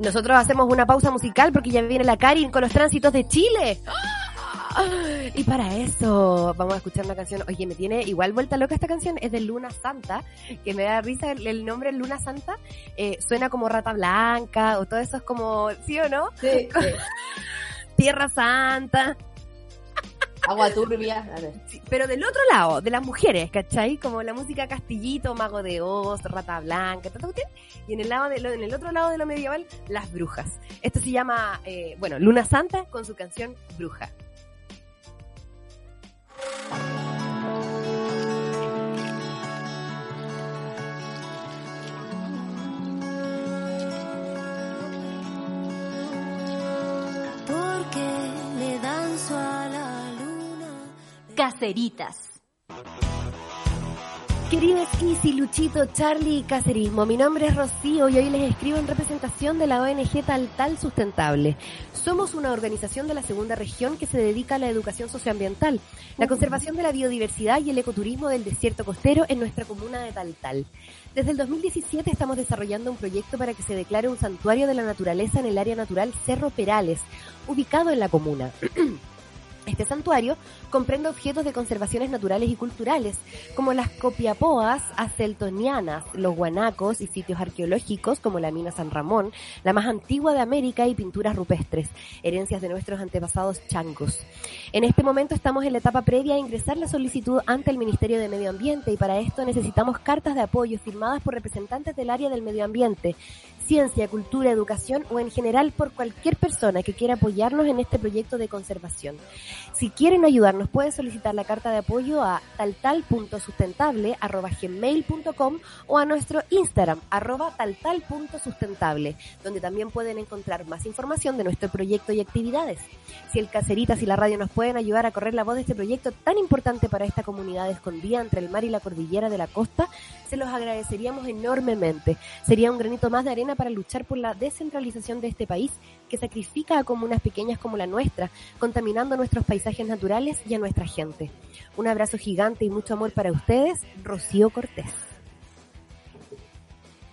Speaker 2: Nosotros hacemos una pausa musical porque ya viene la Karin con los tránsitos de Chile. Y para eso vamos a escuchar una canción. Oye, me tiene igual vuelta loca esta canción. Es de Luna Santa, que me da risa el, nombre Luna Santa. Eh, suena como Rata Blanca o todo eso es como, ¿sí o no?
Speaker 3: Sí.
Speaker 2: Tierra Santa.
Speaker 3: Agua turbia.
Speaker 2: pero del otro lado, de las mujeres, ¿cachai? Como la música Castillito, Mago de Oz, Rata Blanca, ¿todo Y en el, lado de en el otro lado de lo medieval, las brujas. Esto se llama, eh, bueno, Luna Santa con su canción Bruja.
Speaker 1: Caceritas.
Speaker 2: Queridos Easy, Luchito, Charlie y Cacerismo, mi nombre es Rocío y hoy les escribo en representación de la ONG Tal Tal Sustentable. Somos una organización de la segunda región que se dedica a la educación socioambiental, la conservación de la biodiversidad y el ecoturismo del desierto costero en nuestra comuna de Tal Tal. Desde el 2017 estamos desarrollando un proyecto para que se declare un santuario de la naturaleza en el área natural Cerro Perales, ubicado en la comuna. Este santuario comprende objetos de conservaciones naturales y culturales, como las copiapoas aceltonianas, los guanacos y sitios arqueológicos como la mina San Ramón, la más antigua de América y pinturas rupestres, herencias de nuestros antepasados changos. En este momento estamos en la etapa previa a ingresar la solicitud ante el Ministerio de Medio Ambiente y para esto necesitamos cartas de apoyo firmadas por representantes del área del medio ambiente, ciencia, cultura, educación o en general por cualquier persona que quiera apoyarnos en este proyecto de conservación. Si quieren ayudarnos, pueden solicitar la carta de apoyo a taltal.sustentable.gmail.com o a nuestro Instagram, arroba taltal.sustentable, donde también pueden encontrar más información de nuestro proyecto y actividades. Si el Caceritas y la radio nos pueden ayudar a correr la voz de este proyecto tan importante para esta comunidad escondida entre el mar y la cordillera de la costa, se los agradeceríamos enormemente. Sería un granito más de arena para luchar por la descentralización de este país que sacrifica a comunas pequeñas como la nuestra, contaminando nuestros paisajes naturales y a nuestra gente. Un abrazo gigante y mucho amor para ustedes, Rocío Cortés.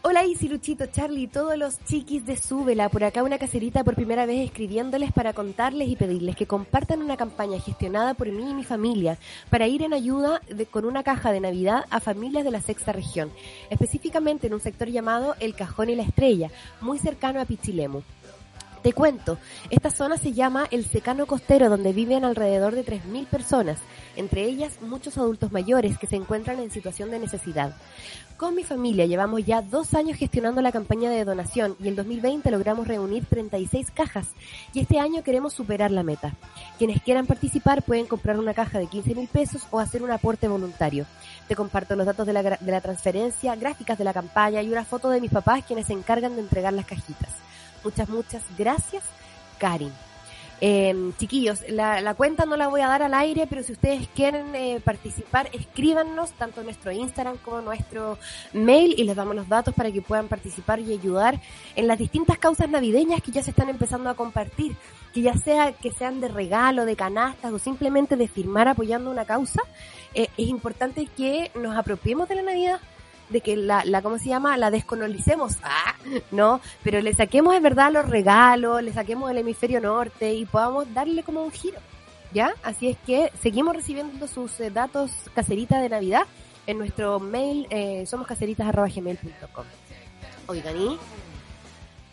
Speaker 2: Hola Isi, Luchito, Charlie, todos los chiquis de Súbela, por acá una caserita por primera vez escribiéndoles para contarles y pedirles que compartan una campaña gestionada por mí y mi familia para ir en ayuda con una caja de Navidad a familias de la sexta región, específicamente en un sector llamado El Cajón y la Estrella, muy cercano a Pichilemu. Te cuento, esta zona se llama el secano costero donde viven alrededor de 3.000 personas, entre ellas muchos adultos mayores que se encuentran en situación de necesidad. Con mi familia llevamos ya dos años gestionando la campaña de donación y el 2020 logramos reunir 36 cajas y este año queremos superar la meta. Quienes quieran participar pueden comprar una caja de 15 mil pesos o hacer un aporte voluntario. Te comparto los datos de la, de la transferencia, gráficas de la campaña y una foto de mis papás quienes se encargan de entregar las cajitas. Muchas, muchas gracias, Karin. Eh, chiquillos, la, cuenta no la voy a dar al aire, pero si ustedes quieren eh, participar, escríbanos tanto en nuestro Instagram como en nuestro mail y les damos los datos para que puedan participar y ayudar en las distintas causas navideñas que ya se están empezando a compartir, que ya sea que sean de regalo, de canastas o simplemente de firmar apoyando una causa. Eh, es importante que nos apropiemos de la Navidad de que la, la ¿cómo se llama? La descolonicemos, ah, ¿no? Pero le saquemos de verdad los regalos, le saquemos el hemisferio norte y podamos darle como un giro. ¿Ya? Así es que seguimos recibiendo sus eh, datos caserita de Navidad en nuestro mail eh, somoscaseritas.gmail.com. Oigan, y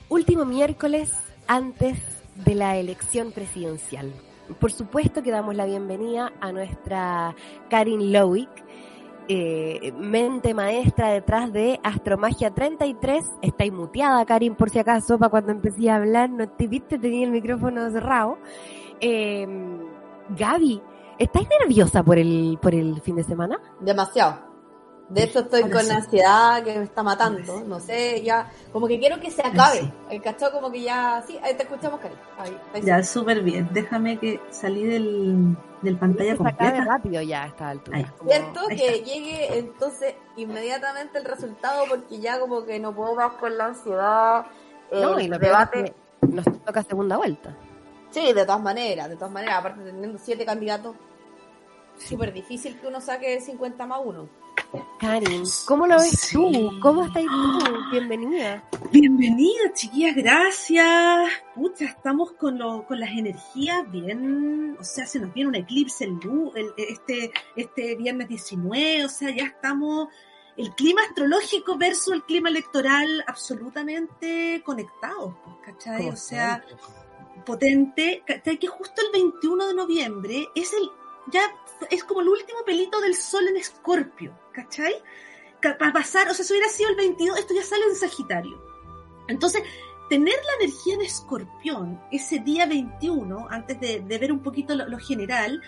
Speaker 2: último miércoles antes de la elección presidencial. Por supuesto que damos la bienvenida a nuestra Karin Lowick, eh, mente maestra detrás de Astromagia 33. Está muteada, Karin, por si acaso, para cuando empecé a hablar, no te viste, tenía el micrófono cerrado. Eh, Gaby, ¿estás nerviosa por el, por el fin de semana?
Speaker 3: Demasiado. De hecho, estoy con ansiedad que me está matando. No sé, ya. Como que quiero que se acabe. El cachó, como que ya. Sí, ahí te escuchamos, Cari. Ahí, ahí
Speaker 6: ya, súper bien. Déjame que salí del, del pantalla
Speaker 2: se
Speaker 6: completa.
Speaker 2: acabe rápido ya a esta altura.
Speaker 6: Ahí.
Speaker 2: Como-
Speaker 3: Cierto
Speaker 6: Ahí
Speaker 3: que
Speaker 6: está.
Speaker 3: llegue entonces inmediatamente el resultado porque ya como que no puedo más con la ansiedad.
Speaker 2: No,
Speaker 3: el
Speaker 2: y lo
Speaker 3: debate.
Speaker 2: debate nos toca segunda vuelta.
Speaker 3: Sí, de todas maneras, de todas maneras, aparte teniendo siete candidatos, súper difícil que uno saque 50 más uno.
Speaker 2: Karin, ¿cómo lo ves
Speaker 6: Sí.
Speaker 2: tú? ¿Cómo estás tú? Bienvenida.
Speaker 6: Bienvenida, chiquillas, gracias. Pucha, estamos con, lo, con las energías bien, o sea, se nos viene un eclipse el, el- este, este viernes 19, o sea, ya estamos, el clima astrológico versus el clima electoral absolutamente conectados, pues, ¿cachai? O sea, potente, ¿cachai? Que justo el 21 de noviembre es el, ya es como el último pelito del sol en escorpio, ¿cachai? Ca- Para pasar, o sea, si hubiera sido el 22, esto ya sale en Sagitario. Entonces, tener la energía en escorpión ese día 21, antes de, de ver un poquito lo, lo general,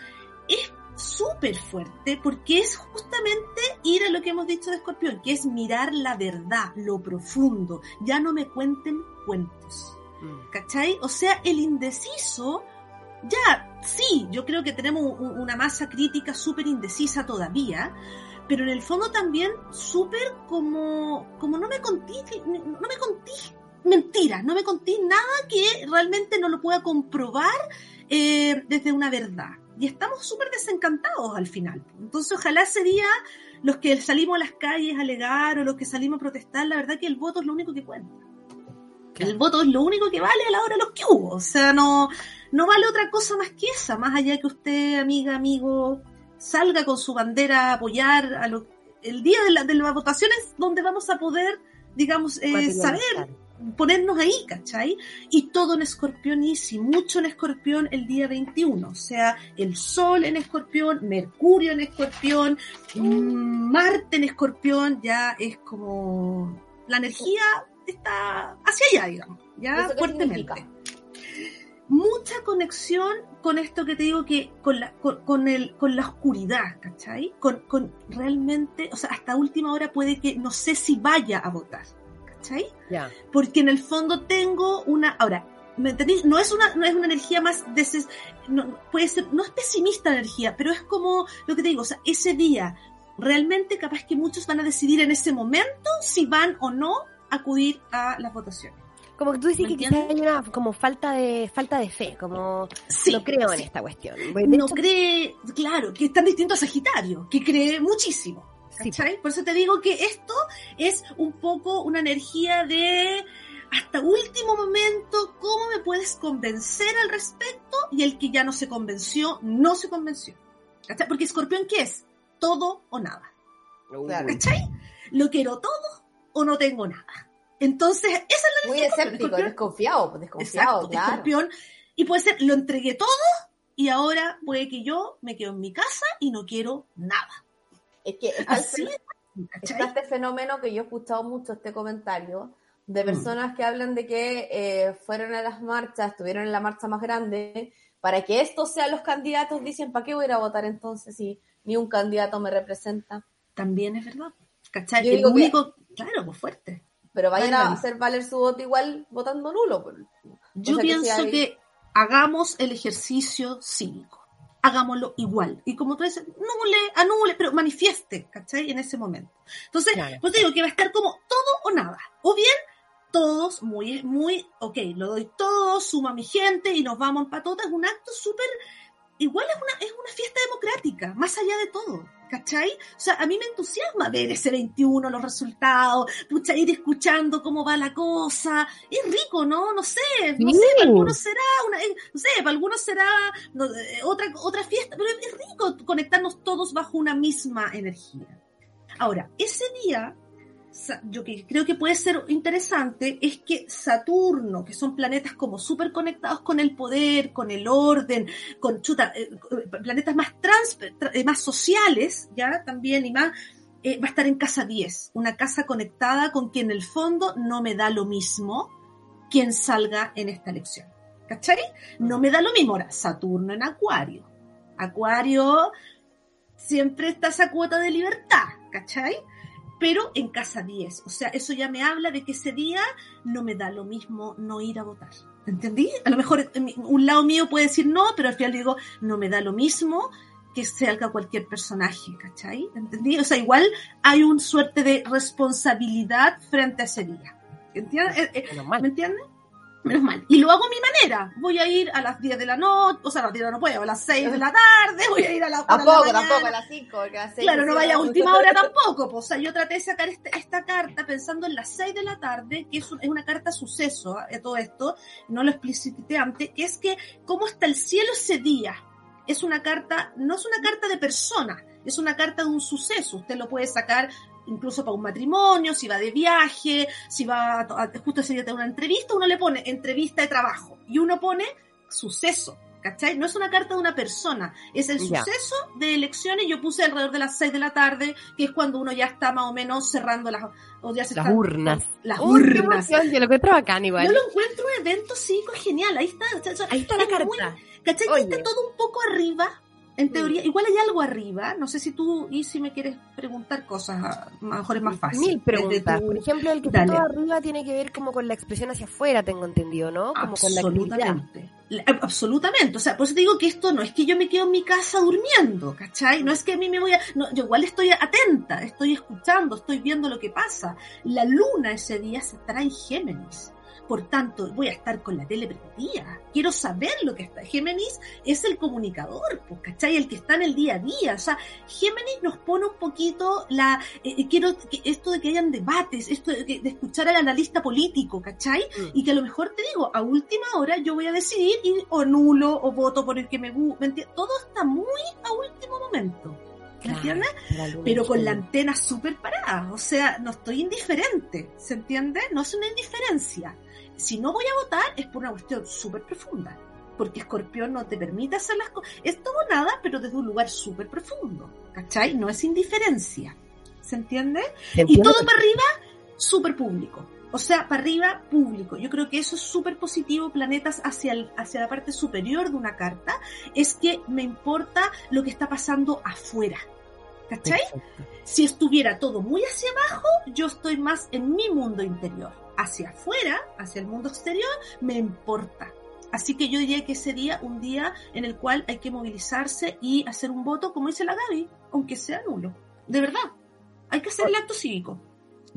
Speaker 6: es súper fuerte porque es justamente ir a lo que hemos dicho de escorpión, que es mirar la verdad, lo profundo. Ya no me cuenten cuentos.
Speaker 2: Mm.
Speaker 6: ¿cachai? O sea, el indeciso, ya, sí, yo creo que tenemos un- una masa crítica súper indecisa todavía, pero en el fondo también súper como, como no me contís, no me contís mentiras, no me contís nada que realmente no lo pueda comprobar eh, desde una verdad. Y estamos súper desencantados al final. Entonces, ojalá ese día los que salimos a las calles a alegar o los que salimos a protestar, la verdad que el voto es lo único que cuenta. El voto es lo único que vale a la hora de los que hubo. O sea, no, no vale otra cosa más que esa, más allá que usted, amiga, amigo, salga con su bandera a apoyar a lo, el día de, la, de las votaciones donde vamos a poder, digamos, eh, saber, ponernos ahí, ¿cachai? Y todo en escorpión y si mucho en escorpión el día 21. O sea, el sol en escorpión, Mercurio en escorpión, mm, Marte en escorpión, ya es como la energía está hacia allá, digamos, ya
Speaker 3: ¿Eso qué
Speaker 6: fuertemente.
Speaker 3: significa?
Speaker 6: Mucha conexión con esto que te digo que con la, con, con el, con la oscuridad, ¿cachai? Con, con realmente, o sea, hasta última hora puede que no sé si vaya a votar, ¿cachai?
Speaker 2: Ya.
Speaker 6: porque en el fondo tengo una ahora ¿me entendís? no es una no es una energía más deses, no, puede ser no es pesimista la energía pero es como lo que te digo o sea ese día realmente capaz que muchos van a decidir en ese momento si van o no a acudir a las votaciones
Speaker 2: Como que tú dices
Speaker 6: ¿Me
Speaker 2: que quizás hay una como falta de falta de fe, como
Speaker 6: sí
Speaker 2: no creo en
Speaker 6: sí.
Speaker 2: esta cuestión.
Speaker 6: No
Speaker 2: hecho,
Speaker 6: cree claro que es tan distinto a Sagitario que cree muchísimo
Speaker 2: sí,
Speaker 6: ¿Cachai? Por eso te digo que esto es un poco una energía de hasta último momento, ¿cómo me puedes convencer al respecto? Y el que ya no se convenció, no se convenció. ¿Cachai? Porque escorpión, ¿qué es? Todo o nada. ¿Cachai? Lo quiero todo o no tengo nada. Entonces, esa es la
Speaker 3: Muy escéptico, desconfiado, pues, desconfiado,
Speaker 6: Exacto,
Speaker 3: claro.
Speaker 6: escorpión. Y puede ser, lo entregué todo y ahora puede que yo me quedo en mi casa y no quiero nada.
Speaker 3: Es que está, el
Speaker 6: Así. ¿cachai?
Speaker 3: está este fenómeno que yo he escuchado mucho, este comentario, de
Speaker 6: Mm.
Speaker 3: personas que hablan de que eh, fueron a las marchas, estuvieron en la marcha más grande, para que estos sean los candidatos, dicen, ¿para qué voy a ir a votar entonces si ni un candidato me representa?
Speaker 6: También es verdad. ¿Cachai?
Speaker 3: Yo
Speaker 6: el
Speaker 3: que-
Speaker 6: claro, pues fuerte.
Speaker 3: Pero vayan a hacer valer su voto igual votando nulo. pues.
Speaker 6: Yo
Speaker 3: sea, que
Speaker 6: pienso que hagamos el ejercicio cívico. Hagámoslo igual. Y como tú dices, nule, anule, pero manifieste, ¿cachai? En ese momento. Entonces,
Speaker 2: Claro.
Speaker 6: pues te digo que va a estar como todo o nada. O bien, todos muy, muy, ok, lo doy todo, suma a mi gente y nos vamos en patota. Es un acto súper, igual es una, es una fiesta democrática, más allá de todo. ¿Cachai? O sea, a mí me entusiasma ver ese 21, los resultados, pucha, ir escuchando cómo va la cosa. Es rico, ¿no? No sé, no sé, para algunos será una, eh, no sé, para algunos será no, eh, otra, otra fiesta, pero es rico conectarnos todos bajo una misma energía. Ahora, ese día yo que creo que puede ser interesante es que Saturno, que son planetas como súper conectados con el poder, con el orden, con chuta, eh, planetas más trans, eh, más sociales, ya también y más, eh, va a estar en casa 10, una casa conectada con quien en el fondo no me da lo mismo quien salga en esta elección. ¿Cachai? No me da lo mismo. Ahora, Saturno en Acuario. Acuario siempre está esa cuota de libertad, ¿cachai? Pero en casa 10. O sea, eso ya me habla de que ese día no me da lo mismo no ir a votar. ¿Entendí? A lo mejor eh, un lado mío puede decir no, pero al final digo, no me da lo mismo que salga cualquier personaje, ¿cachai? ¿Entendí? O sea, igual hay un suerte de responsabilidad frente a ese día. ¿Entiendes? Eh, eh, ¿Me entiendes? Menos mal. Y lo hago a mi manera. Voy a ir a las 10 de la noche, o sea, a las 10 no puedo, a las 6 de la tarde, voy a ir a la
Speaker 3: Tampoco, tampoco, a las 5,
Speaker 6: Claro, no vaya a última hora tampoco. Pues, o sea, yo traté de sacar este, esta carta pensando en las 6 de la tarde, que es, una carta suceso, de ¿eh? todo esto, no lo explicité antes, que es que cómo está el cielo ese día. Es una carta, no es una carta de persona, es una carta de un suceso. Usted lo puede sacar incluso para un matrimonio, si va de viaje, si va a, justo ese día tener una entrevista, uno le pone entrevista de trabajo y uno pone suceso. ¿Cachai? No es una carta de una persona, es el suceso de elecciones. Yo puse alrededor de las 6 de la tarde, que es cuando uno ya está más o menos cerrando las, o ya
Speaker 2: las urnas.
Speaker 6: Las urnas.
Speaker 2: Yo lo encuentro bacán igual.
Speaker 6: Yo lo encuentro un evento psico genial. Ahí está.
Speaker 2: Ahí está la carta.
Speaker 6: ¿Cachai? Está todo un poco arriba, en teoría, igual hay algo arriba. No sé si tú, y si me quieres preguntar cosas, a lo mejor es más fácil.
Speaker 2: Mil preguntas. Por ejemplo, el que está todo arriba tiene que ver como con la expresión hacia afuera, tengo entendido, ¿no? Como
Speaker 6: Absolutamente. con la Absolutamente. O sea, por eso te digo que esto no es que yo me quedo en mi casa durmiendo, ¿cachai? No es que a mí me voy a. No, yo igual estoy atenta, estoy escuchando, estoy viendo lo que pasa. La luna ese día se en Géminis. Por tanto, voy a estar con la tele prendida. Quiero saber lo que está. Géminis es el comunicador, pues, ¿cachai? El que está en el día a día. O sea, Géminis nos pone un poquito la. Eh, eh, quiero que esto de que hayan debates, esto de, escuchar al analista político, ¿cachai? Mm. Y que a lo mejor te digo, a última hora yo voy a decidir y o nulo o voto por el que me gusta. Todo está muy a último momento. ¿Me entiendes? Pero con la antena súper parada. O sea, no estoy indiferente. ¿Se entiende? No es una indiferencia si no voy a votar es por una cuestión súper profunda. Porque Escorpión no te permite hacer las cosas. Es todo nada, pero desde un lugar súper profundo. ¿Cachai? No es indiferencia. ¿Se entiende? Y todo para arriba, súper público. O sea, para arriba, público. Yo creo que eso es súper positivo, planetas hacia, el, hacia la parte superior de una carta, es que me importa lo que está pasando afuera. ¿Cachai? Si estuviera todo muy hacia abajo, yo estoy más en mi mundo interior hacia afuera, hacia el mundo exterior, me importa. Así que yo diría que sería un día en el cual hay que movilizarse y hacer un voto, como dice la Gaby, aunque sea nulo. De verdad, hay que hacer el acto cívico.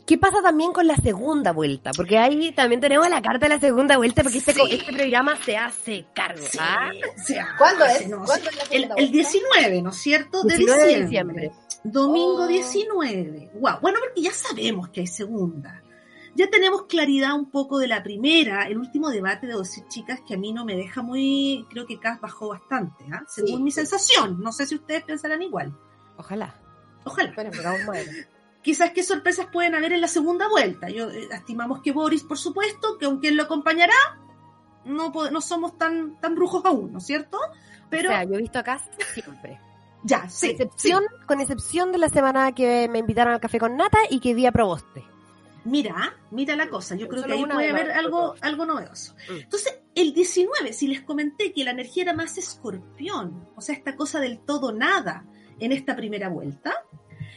Speaker 2: ¿Qué pasa también con la segunda vuelta? Porque ahí también tenemos la carta de la segunda vuelta, porque este, este programa se hace cargo. ¿ah?
Speaker 3: ¿Cuándo es?
Speaker 6: el, 19, ¿no es cierto? De diciembre. Domingo 19. Wow. Bueno, porque ya sabemos que hay segunda ya tenemos claridad un poco de la primera, el último debate de dos chicas que a mí no me deja muy, creo que Cas bajó bastante, ¿ah? según mi sensación. No sé si ustedes pensarán igual.
Speaker 2: Ojalá.
Speaker 6: Ojalá. Quizás qué sorpresas pueden haber en la segunda vuelta. Yo eh, estimamos que Boris, por supuesto, que aunque él lo acompañará, no, no somos tan, tan brujos aún, ¿no es cierto?
Speaker 2: Pero, o sea, yo he visto a Cas siempre.
Speaker 6: Ya, sí,
Speaker 2: excepción, Con excepción de la semana que me invitaron al café con Nata y que día proboste.
Speaker 6: Mira, mira la cosa, yo creo que ahí puede haber algo, algo novedoso. Mm. Entonces, el 19, si les comenté que la energía era más escorpión, o sea, esta cosa del todo nada en esta primera vuelta,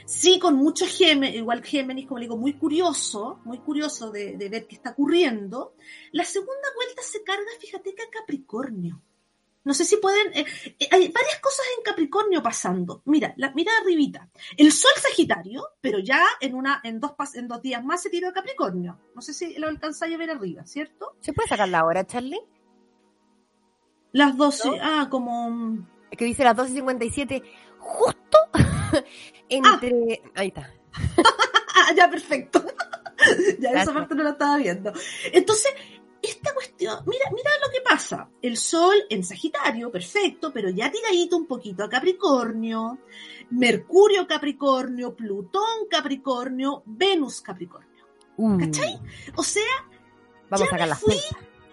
Speaker 6: sí con mucho Géminis, igual Géminis, como le digo, muy curioso, muy curioso de, de ver qué está ocurriendo, la segunda vuelta se carga, fíjate que a Capricornio. No sé si pueden. Eh, eh, hay varias cosas en Capricornio pasando. Mira, la, mira arribita. El Sol Sagitario, pero ya en una, en dos en dos días más se tiró a Capricornio. No sé si lo alcanzáis a ver arriba, ¿cierto?
Speaker 2: ¿Se puede sacar la hora, Charlie?
Speaker 6: Las 12, ah, como.
Speaker 2: Es que dice las 12.57, justo entre... Ahí está.
Speaker 6: Ah, ya, perfecto. ya esa parte no la estaba viendo. Entonces, esta cuestión, mira, mira lo que pasa. El Sol en Sagitario, perfecto, pero ya tiradito un poquito a Capricornio, Mercurio Capricornio, Plutón Capricornio, Venus Capricornio.
Speaker 2: Uh,
Speaker 6: ¿Cachai? O sea,
Speaker 2: Vamos
Speaker 6: ya
Speaker 2: a sacar
Speaker 6: me fui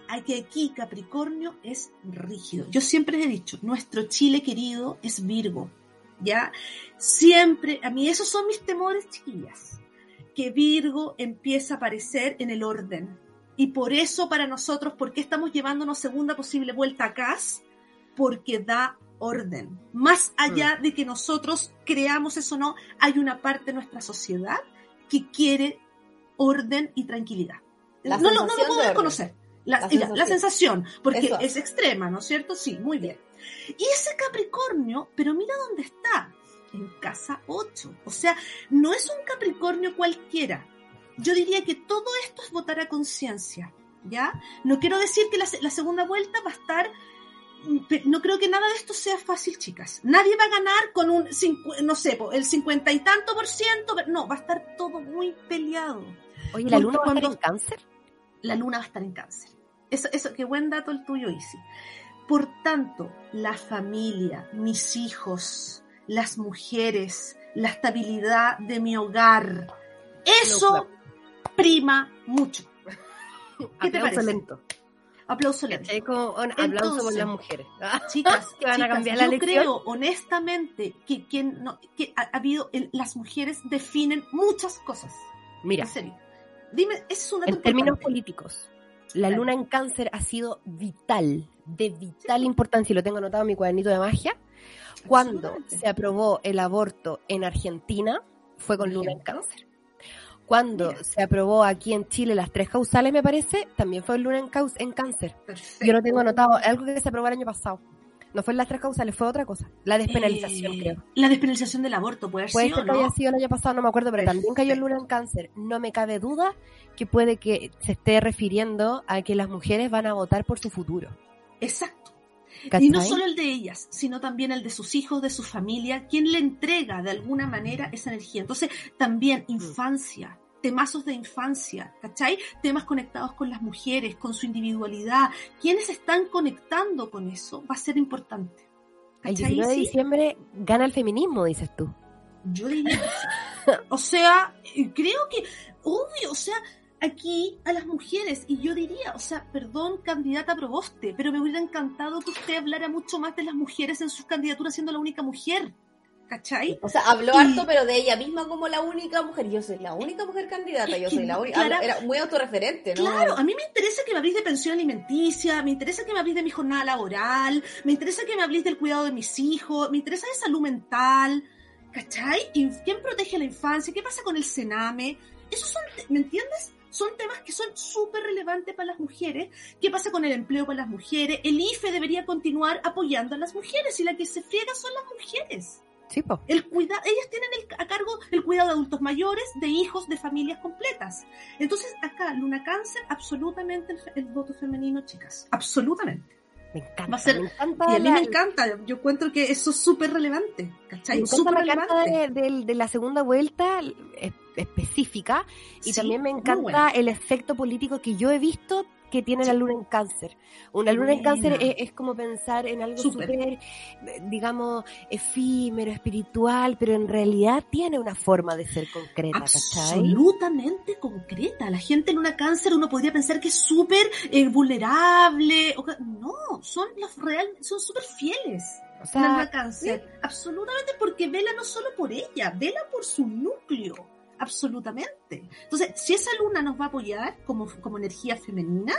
Speaker 6: a que aquí Capricornio es rígido. Yo siempre he dicho, nuestro Chile querido es Virgo, ¿ya? Siempre, a mí esos son mis temores, chiquillas, que Virgo empieza a aparecer en el orden. Y por eso para nosotros, ¿por qué estamos llevándonos segunda posible vuelta a CAS? Porque da orden. Más allá de que nosotros creamos eso o no, hay una parte de nuestra sociedad que quiere orden y tranquilidad.
Speaker 3: La
Speaker 6: no, lo- no lo
Speaker 3: sensación
Speaker 6: puedo desconocer. La,
Speaker 3: sensación.
Speaker 6: sensación, porque
Speaker 3: Eso.
Speaker 6: es extrema, ¿no es cierto? Sí, muy bien. Y ese Capricornio, pero mira dónde está, en casa 8. O sea, no es un Capricornio cualquiera. Yo diría que todo esto es votar a conciencia, ¿ya? No quiero decir que la, se- la segunda vuelta va a estar... mm, No creo que nada de esto sea fácil, chicas. Nadie va a ganar con un, no sé, el cincuenta y tanto por ciento. No, va a estar todo muy peleado
Speaker 2: Oye, ¿la luna va a estar en cáncer?
Speaker 6: la luna va a estar en cáncer. Eso, eso, qué buen dato el tuyo, Isi. Por tanto, la familia, mis hijos, las mujeres, la estabilidad de mi hogar, eso prima mucho. ¿Qué te
Speaker 2: Aplauso
Speaker 6: parece?
Speaker 2: lento.
Speaker 6: Aplauso lento.
Speaker 2: Como un aplauso por
Speaker 6: Entonces-
Speaker 2: las mujeres.
Speaker 6: Chicas,
Speaker 2: Que van a
Speaker 6: chicas,
Speaker 2: cambiar la
Speaker 6: yo
Speaker 2: lección.
Speaker 6: creo honestamente que, quien no, que ha, ha habido, el- las mujeres definen muchas cosas.
Speaker 2: Mira,
Speaker 6: En serio. Dime, es un dato
Speaker 2: en términos
Speaker 6: importante.
Speaker 2: políticos, la luna en cáncer ha sido vital, de vital importancia, y lo tengo anotado en mi cuadernito de magia. Cuando se aprobó el aborto en Argentina, fue con luna en cáncer. Cuando
Speaker 6: Mira.
Speaker 2: se aprobó aquí en Chile las tres causales, me parece, también fue luna en, caus- en cáncer.
Speaker 6: Perfecto.
Speaker 2: Yo lo tengo anotado, algo que se aprobó el año pasado. No fue en las tres causales, fue otra cosa. La despenalización,
Speaker 6: Eh,
Speaker 2: creo.
Speaker 6: La despenalización del aborto puede haber
Speaker 2: Puede
Speaker 6: sido,
Speaker 2: ser que
Speaker 6: ¿no?
Speaker 2: haya sido el año pasado, no me acuerdo, pero también cayó
Speaker 6: Perfecto.
Speaker 2: luna en cáncer. No me cabe duda que puede que se esté refiriendo a que las mujeres van a votar por su futuro.
Speaker 6: Exacto.
Speaker 2: ¿Cachai?
Speaker 6: Y no solo el de ellas, sino también el de sus hijos, de su familia, quien le entrega de alguna manera esa energía. Entonces, también
Speaker 2: Mm.
Speaker 6: infancia, temazos de infancia, ¿cachai? Temas conectados con las mujeres, con su individualidad. Quienes están conectando con eso va a ser importante.
Speaker 2: El
Speaker 6: ¿Cachai?
Speaker 2: 19 de
Speaker 6: Sí,
Speaker 2: diciembre gana el feminismo, dices tú.
Speaker 6: Yo diría. O sea, creo que, obvio, o sea, aquí a las mujeres, y yo diría, o sea, perdón, candidata Proboste, pero me hubiera encantado que usted hablara mucho más de las mujeres en sus candidaturas siendo la única mujer. ¿Cachai?
Speaker 3: O sea, habló
Speaker 6: Y-
Speaker 3: harto, pero de ella misma como la única mujer. Yo soy la única mujer candidata,
Speaker 6: Es
Speaker 3: yo soy la única.
Speaker 6: Clara-
Speaker 3: Era muy autorreferente, ¿no?
Speaker 6: Claro, a mí me interesa que me habléis de pensión alimenticia, me interesa que me habléis de mi jornada laboral, me interesa que me habléis del cuidado de mis hijos, me interesa de salud mental, ¿cachai? ¿Y ¿Quién protege a la infancia? ¿Qué pasa con el Sename? Esos son, ¿me entiendes? Son temas que son súper relevantes para las mujeres. ¿Qué pasa con el empleo para las mujeres? El IFE debería continuar apoyando a las mujeres y la que se friega son las mujeres.
Speaker 2: Sí.
Speaker 6: El cuida ellas tienen el- a cargo el cuidado de adultos mayores, de hijos, de familias completas. Entonces, acá, Luna Cáncer, absolutamente el, voto femenino, chicas. Absolutamente.
Speaker 2: Me encanta.
Speaker 6: Va a ser-
Speaker 2: me encanta
Speaker 6: Y a mí
Speaker 2: la-
Speaker 6: me encanta. Yo encuentro que eso es súper relevante. ¿Cachai?
Speaker 2: Me encanta la carta de, de- de la segunda vuelta es- específica y
Speaker 6: Sí,
Speaker 2: también me encanta el efecto político que yo he visto que tiene la luna en cáncer. Una luna en cáncer es, es como pensar en algo
Speaker 6: Súper.
Speaker 2: digamos, efímero, espiritual, pero en realidad tiene una forma de ser concreta, ¿cachai?
Speaker 6: Absolutamente concreta. La gente en una cáncer uno podría pensar que es súper eh, vulnerable. No, son los real, son súper fieles.
Speaker 2: O sea,
Speaker 6: luna cáncer. Absolutamente porque vela no solo por ella, vela por su núcleo. Absolutamente. Entonces, si esa luna nos va a apoyar como, como energía femenina,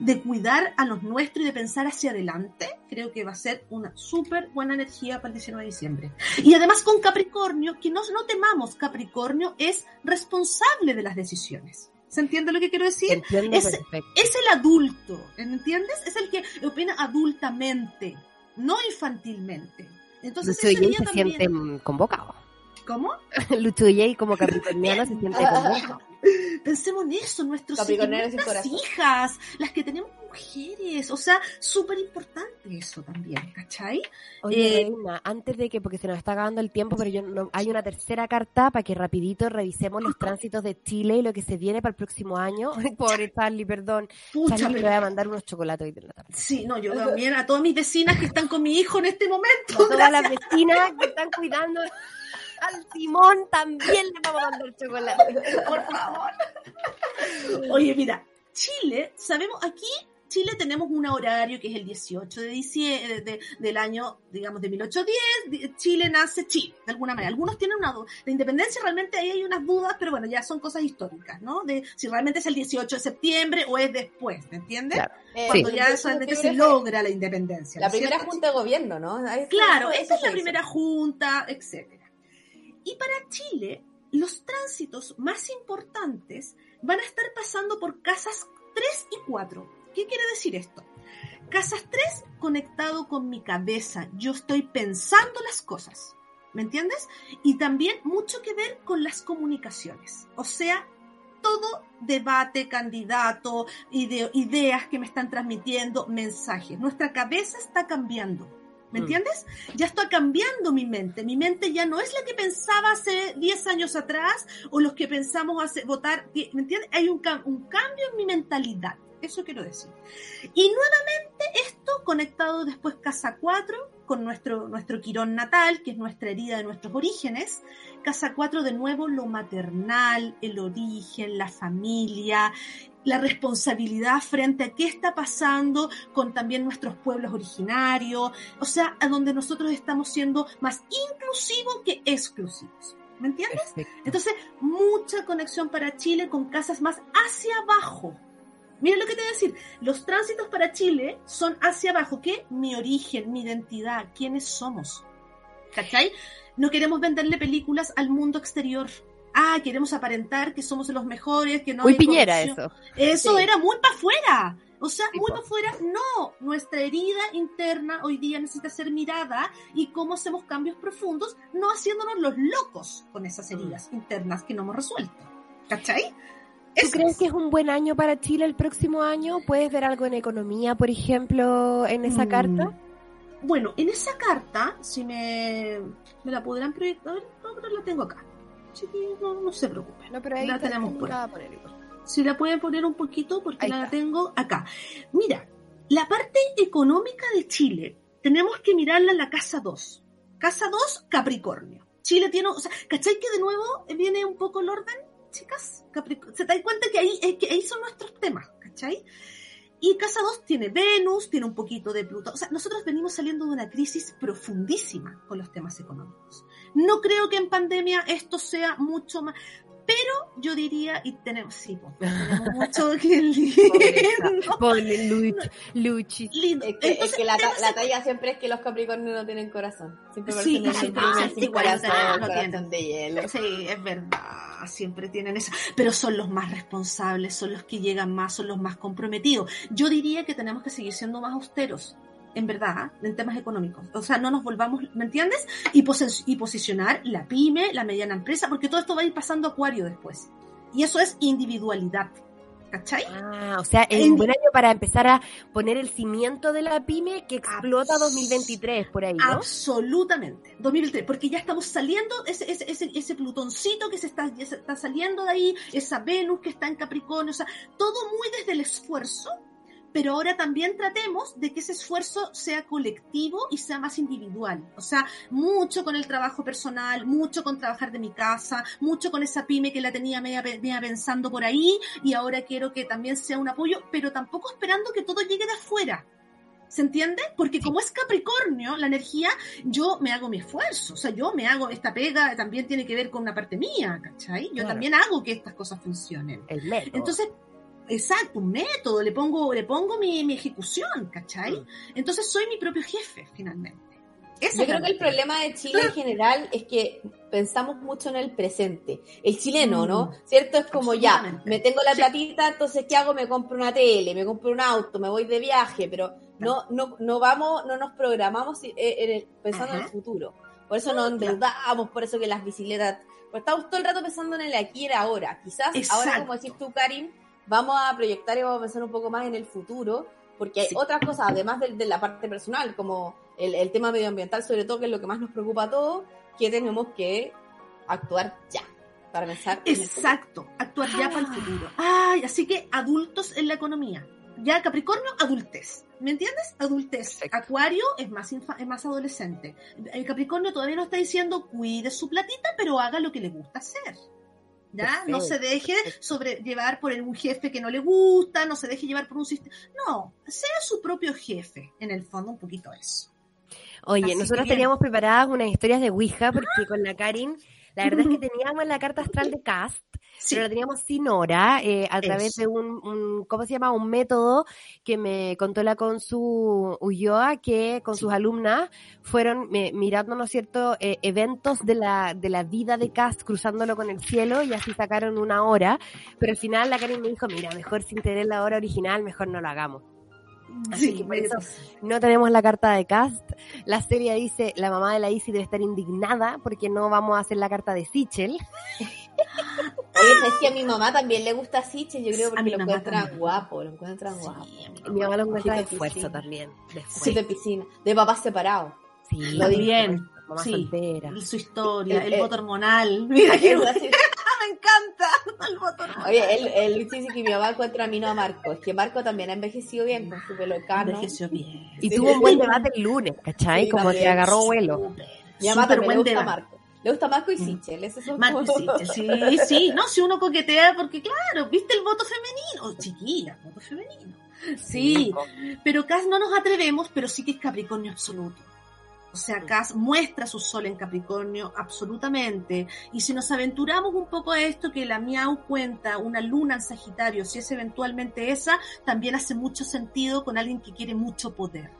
Speaker 6: de cuidar a los nuestros y de pensar hacia adelante, creo que va a ser una súper buena energía para el 19 de diciembre. Y además con Capricornio, que no, no temamos, Capricornio es responsable de las decisiones. ¿Se entiende lo que quiero decir? es- es el adulto, ¿entiendes? Es el que opina adultamente, no infantilmente. Entonces, ese día
Speaker 2: se
Speaker 6: también-
Speaker 2: sienten convocados.
Speaker 6: ¿Cómo?
Speaker 2: Lucho y como capricorniano se siente como...
Speaker 6: Pensemos en eso, nuestros nuestras hijas, las que tenemos mujeres, o sea, súper importante eso también, ¿cachai?
Speaker 2: Oye,
Speaker 6: Eh,
Speaker 2: Reina, antes de que, porque se nos está acabando el tiempo, pero yo no, hay una tercera carta para que rapidito revisemos los tránsitos de Chile y lo que se viene para el próximo año. Pobre Charlie, perdón.
Speaker 6: Pucha,
Speaker 2: Charlie,
Speaker 6: pero-
Speaker 2: voy a mandar unos chocolates hoy de la tarde.
Speaker 6: Sí, no, yo también a todas mis vecinas que están con mi hijo en este momento.
Speaker 2: A todas las vecinas que están cuidando al Simón también le vamos a mandar chocolate.
Speaker 6: por favor. Oye, mira, Chile, sabemos, aquí Chile tenemos un horario que es el 18 de diciembre de- del año, digamos, de 1810. Di- Chile nace Chile, de alguna manera. Algunos tienen una duda. La independencia realmente ahí hay unas dudas, pero bueno, ya son cosas históricas, ¿no? De si realmente es el 18 de septiembre o es después, ¿me entiendes?
Speaker 2: Claro.
Speaker 3: Eh,
Speaker 6: Cuando ya
Speaker 3: 18 de
Speaker 6: solamente se logra la independencia.
Speaker 3: La
Speaker 6: ¿no es
Speaker 3: primera
Speaker 6: cierto?
Speaker 3: junta de gobierno, ¿no? Ahí-
Speaker 6: Claro, esta es la primera junta, etcétera. Y para Chile, los tránsitos más importantes van a estar pasando por casas 3 y 4. ¿Qué quiere decir esto? Casas 3 conectado con mi cabeza. Yo estoy pensando las cosas. ¿Me entiendes? Y también mucho que ver con las comunicaciones. O sea, todo debate, candidato, ide- ideas que me están transmitiendo, mensajes. Nuestra cabeza está cambiando. ¿Me
Speaker 2: Mm.
Speaker 6: entiendes? Ya está cambiando mi mente. Mi mente ya no es la que pensaba hace 10 años atrás o los que pensamos hace votar. ¿Me entiendes? Hay un, cam- un cambio en mi mentalidad. Eso quiero decir. Y nuevamente esto conectado después casa 4 con nuestro, nuestro quirón natal, que es nuestra herida de nuestros orígenes. Casa 4 de nuevo lo maternal, el origen, la familia, la responsabilidad frente a qué está pasando con también nuestros pueblos originarios, o sea, a donde nosotros estamos siendo más inclusivos que exclusivos. ¿Me entiendes?
Speaker 2: Perfecto.
Speaker 6: Entonces, mucha conexión para Chile con casas más hacia abajo. Miren lo que te voy a decir. Los tránsitos para Chile son hacia abajo. ¿Qué? Mi origen, mi identidad, quiénes somos. ¿Cachai? No queremos venderle películas al mundo exterior. Ah, queremos aparentar que somos los mejores, que no
Speaker 2: Muy
Speaker 6: hay
Speaker 2: piñera
Speaker 6: corrupción.
Speaker 2: eso.
Speaker 6: Eso
Speaker 3: Sí.
Speaker 6: era muy para afuera. O sea, muy para afuera. No, nuestra herida interna hoy día necesita ser mirada y cómo hacemos cambios profundos, no haciéndonos los locos con esas heridas internas que no hemos resuelto. ¿Cachai?
Speaker 2: ¿Tú crees
Speaker 6: es.
Speaker 2: que es un buen año para Chile el próximo año? ¿Puedes ver algo en economía, por ejemplo, en esa
Speaker 6: Mm,
Speaker 2: carta?
Speaker 6: Bueno, en esa carta, si me, me la podrán proyectar, no, pero la tengo acá. Así que no, no se preocupen.
Speaker 2: No, pero ahí
Speaker 6: la
Speaker 2: te-
Speaker 6: tenemos
Speaker 2: te
Speaker 6: por ahí.
Speaker 2: poner.
Speaker 6: Si la pueden poner un poquito porque
Speaker 2: Ahí
Speaker 6: la
Speaker 2: está.
Speaker 6: tengo acá. Mira, la parte económica de Chile tenemos que mirarla en la casa 2. Casa 2, Capricornio. Chile tiene, o sea, ¿cachai que de nuevo viene un poco el orden, chicas? Capric- ¿Se dan cuenta que ahí, que ahí son nuestros temas, ¿cachai? Y casa 2 tiene Venus, tiene un poquito de Plutón. O sea, nosotros venimos saliendo de una crisis profundísima con los temas económicos. No creo que en pandemia esto sea mucho más. Pero yo diría, y tenemos, sí, pues, tenemos mucho que lindo.
Speaker 2: Ponle Luch, Luchi.
Speaker 6: lindo.
Speaker 3: Es que, es que la, la talla siempre es que los Capricornios no tienen corazón. Siempre
Speaker 6: Sí, sí,
Speaker 3: un
Speaker 6: ah, sí,
Speaker 3: corazón,
Speaker 6: no
Speaker 3: corazón
Speaker 6: tienen.
Speaker 3: de hielo.
Speaker 6: Sí, es verdad, siempre tienen eso, pero son los más responsables, son los que llegan más, son los más comprometidos. Yo diría que tenemos que seguir siendo más austeros, en verdad, en temas económicos. O sea, no nos volvamos, ¿me entiendes? Y, posi- y posicionar la pyme, la mediana empresa, porque todo esto va a ir pasando a acuario después. Y eso es individualidad, ¿cachai?
Speaker 2: Ah, o sea, es un buen año para empezar a poner el cimiento de la pyme que explota
Speaker 6: Abs-
Speaker 2: 2023 por ahí, ¿no?
Speaker 6: Absolutamente. 2003, porque ya estamos saliendo, ese, ese, ese, ese plutoncito que se está, se está saliendo de ahí, esa Venus que está en Capricornio, o sea, todo muy desde el esfuerzo, pero ahora también tratemos de que ese esfuerzo sea colectivo y sea más individual. O sea, mucho con el trabajo personal, mucho con trabajar de mi casa, mucho con esa pyme que la tenía media, media pensando por ahí y ahora quiero que también sea un apoyo, pero tampoco esperando que todo llegue de afuera. ¿Se entiende? Porque como es Capricornio, la energía, yo me hago mi esfuerzo. O sea, yo me hago esta pega, también tiene que ver con una parte mía, ¿cachai? Yo
Speaker 2: Claro.
Speaker 6: también hago que estas cosas funcionen.
Speaker 2: El.
Speaker 6: Entonces, exacto, un método, le pongo, le pongo mi, mi ejecución, ¿cachai?
Speaker 2: Mm.
Speaker 6: Entonces soy mi propio jefe, finalmente. Esa
Speaker 3: Yo creo que el problema de Chile en general es que pensamos mucho en el presente. El chileno,
Speaker 6: Mm.
Speaker 3: ¿no? ¿Cierto? Es como ya, me tengo la
Speaker 6: Sí.
Speaker 3: platita, entonces ¿qué hago? Me compro una tele, me compro un auto, me voy de viaje, pero no, no, no vamos, no nos programamos en el- pensando en el
Speaker 6: Ajá.
Speaker 3: futuro. Por eso nos endeudamos, por eso que las bicicletas... Pues estamos todo el rato pensando en el aquí y el ahora. Quizás ahora,
Speaker 6: Exacto.
Speaker 3: como decís tú, Karin, vamos a proyectar y vamos a pensar un poco más en el futuro, porque hay
Speaker 6: Sí.
Speaker 3: otras cosas, además de, de la parte personal, como el, el tema medioambiental, sobre todo, que es lo que más nos preocupa a todos, que tenemos que actuar ya para pensar.
Speaker 6: Exacto, actuar ya para el futuro. Ay, así que adultos en la economía. Ya Capricornio, adultez. ¿Me entiendes? Adultez.
Speaker 2: Perfecto.
Speaker 6: Acuario es más, es más adolescente. El Capricornio todavía no está diciendo cuide su platita, pero haga lo que le gusta hacer. ¿Ya? No se deje sobrellevar por un jefe que no le gusta, no se deje llevar por un sistema. No, sea su propio jefe. En el fondo, un poquito eso.
Speaker 2: Oye,
Speaker 6: Así
Speaker 2: nosotros
Speaker 6: que
Speaker 2: teníamos preparadas unas historias de Ouija porque con la Karin, la verdad es que teníamos la carta astral de Cast,
Speaker 6: Sí.
Speaker 2: pero la teníamos sin hora, eh, a través de un, un, ¿cómo se llama? Un método que me contó la Consu Ulloa, que con sus alumnas fueron eh, mirando, ¿no es cierto?, eh, eventos de la, de la vida de Cast, cruzándolo con el cielo, y así sacaron una hora, pero al final la Karin me dijo, mira, mejor sin tener la hora original, mejor no lo hagamos. Así que por eso no tenemos la carta de cast. La serie dice, la mamá de la Isi debe estar indignada porque no vamos a hacer la carta de Sichel.
Speaker 3: Oye, ¿sabes que a mi mamá también le gusta Siche? Yo creo
Speaker 6: A
Speaker 3: porque
Speaker 6: mi
Speaker 3: lo
Speaker 6: mamá
Speaker 3: encuentra
Speaker 6: también.
Speaker 3: guapo, lo encuentra guapo.
Speaker 2: Y mi mamá lo encuentra de esfuerzo también. De
Speaker 3: Sí, de piscina, de papás separados.
Speaker 2: Sí,
Speaker 3: Lo
Speaker 6: di bien.
Speaker 2: Mamá
Speaker 6: Sí.
Speaker 2: soltera.
Speaker 6: Su historia,
Speaker 3: El-
Speaker 6: el,
Speaker 3: el-
Speaker 6: voto hormonal. Mira
Speaker 3: Es así.
Speaker 6: me encanta el voto hormonal.
Speaker 3: Oye, él, él dice que mi mamá encuentra a mí no a Marco. Es que Marco también ha envejecido bien con su pelo cano.
Speaker 6: Envejeció bien.
Speaker 2: Y
Speaker 3: Sí.
Speaker 2: tuvo un buen debate el lunes, ¿cachai?
Speaker 3: Sí,
Speaker 2: Como que agarró vuelo.
Speaker 6: Súper,
Speaker 3: Mi mamá también le
Speaker 6: buen
Speaker 3: gusta
Speaker 6: debate.
Speaker 3: Marco. Le gusta y Sichel. Esos son
Speaker 6: Marco y
Speaker 3: como-
Speaker 6: Sichel, sí, sí, no, si uno coquetea, porque claro, viste el voto femenino, chiquilla, voto femenino. Sí, pero Cas no nos atrevemos, pero sí que es Capricornio absoluto. O sea, Cas muestra su sol en Capricornio absolutamente. Y si nos aventuramos un poco a esto, que la Miau cuenta una luna en Sagitario, si es eventualmente esa, también hace mucho sentido con alguien que quiere mucho poder.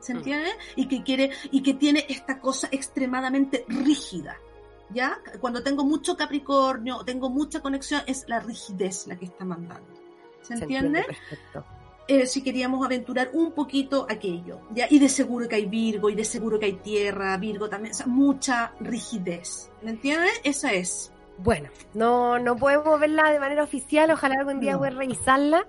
Speaker 6: ¿Se
Speaker 2: Mm.
Speaker 6: entiende? Y que quiere, y que tiene esta cosa extremadamente rígida. ¿Ya? Cuando tengo mucho Capricornio, tengo mucha conexión, es la rigidez la que está mandando. ¿Se
Speaker 2: Se
Speaker 6: entiende? eh, si queríamos aventurar un poquito aquello. ¿ya? Y de seguro que hay Virgo, y de seguro que hay Tierra, Virgo también, o sea, mucha rigidez. ¿Me entiendes? Esa es.
Speaker 2: Bueno, no, no podemos verla de manera oficial, ojalá algún día
Speaker 6: No.
Speaker 2: poder revisarla,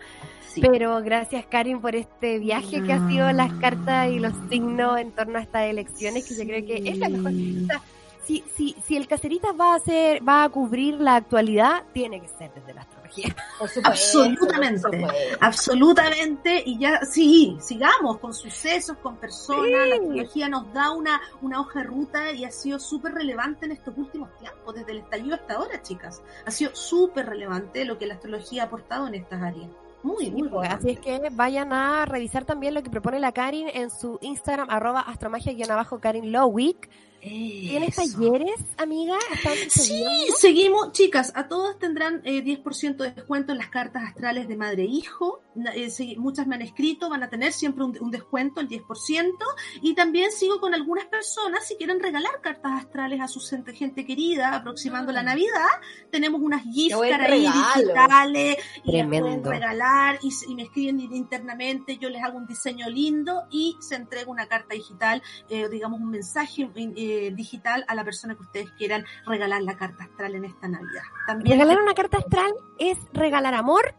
Speaker 6: Sí.
Speaker 2: pero gracias Karin por este viaje que ha sido las cartas y los signos en torno a estas elecciones, que yo creo que es la mejor. O sea, si, si, si el Cacerita va a hacer, va a cubrir la actualidad, tiene que ser desde la astrología.
Speaker 3: Por supuesto,
Speaker 6: Absolutamente.
Speaker 3: por supuesto.
Speaker 6: Absolutamente, y ya, sí, sigamos con sucesos, con personas,
Speaker 2: Sí.
Speaker 6: la astrología nos da una, una hoja de ruta y ha sido súper relevante en estos últimos tiempos, desde el estallido hasta ahora, chicas. Ha sido súper relevante lo que la astrología ha aportado en estas áreas. Muy, muy
Speaker 2: Pues, así es que vayan a revisar también lo que propone la Karin en su Instagram, arroba astromagia-abajo Karin Lowick. ¿Tienes talleres, amiga? ¿Están
Speaker 6: Sí, seguimos, chicas, a todas tendrán eh, 10% de descuento en las cartas astrales de madre e hijo. Eh, muchas me han escrito, van a tener siempre un, un descuento, el 10%. Y también sigo con algunas personas, si quieren regalar cartas astrales a su gente, querida, aproximando la Navidad, tenemos unas gift ahí digitales y las pueden regalar y me escriben internamente, yo les hago un diseño lindo y se entrega una carta digital, eh, digamos un mensaje eh, digital a la persona que ustedes quieran regalar la carta astral en esta Navidad. También
Speaker 2: Regalar una carta astral es regalar amor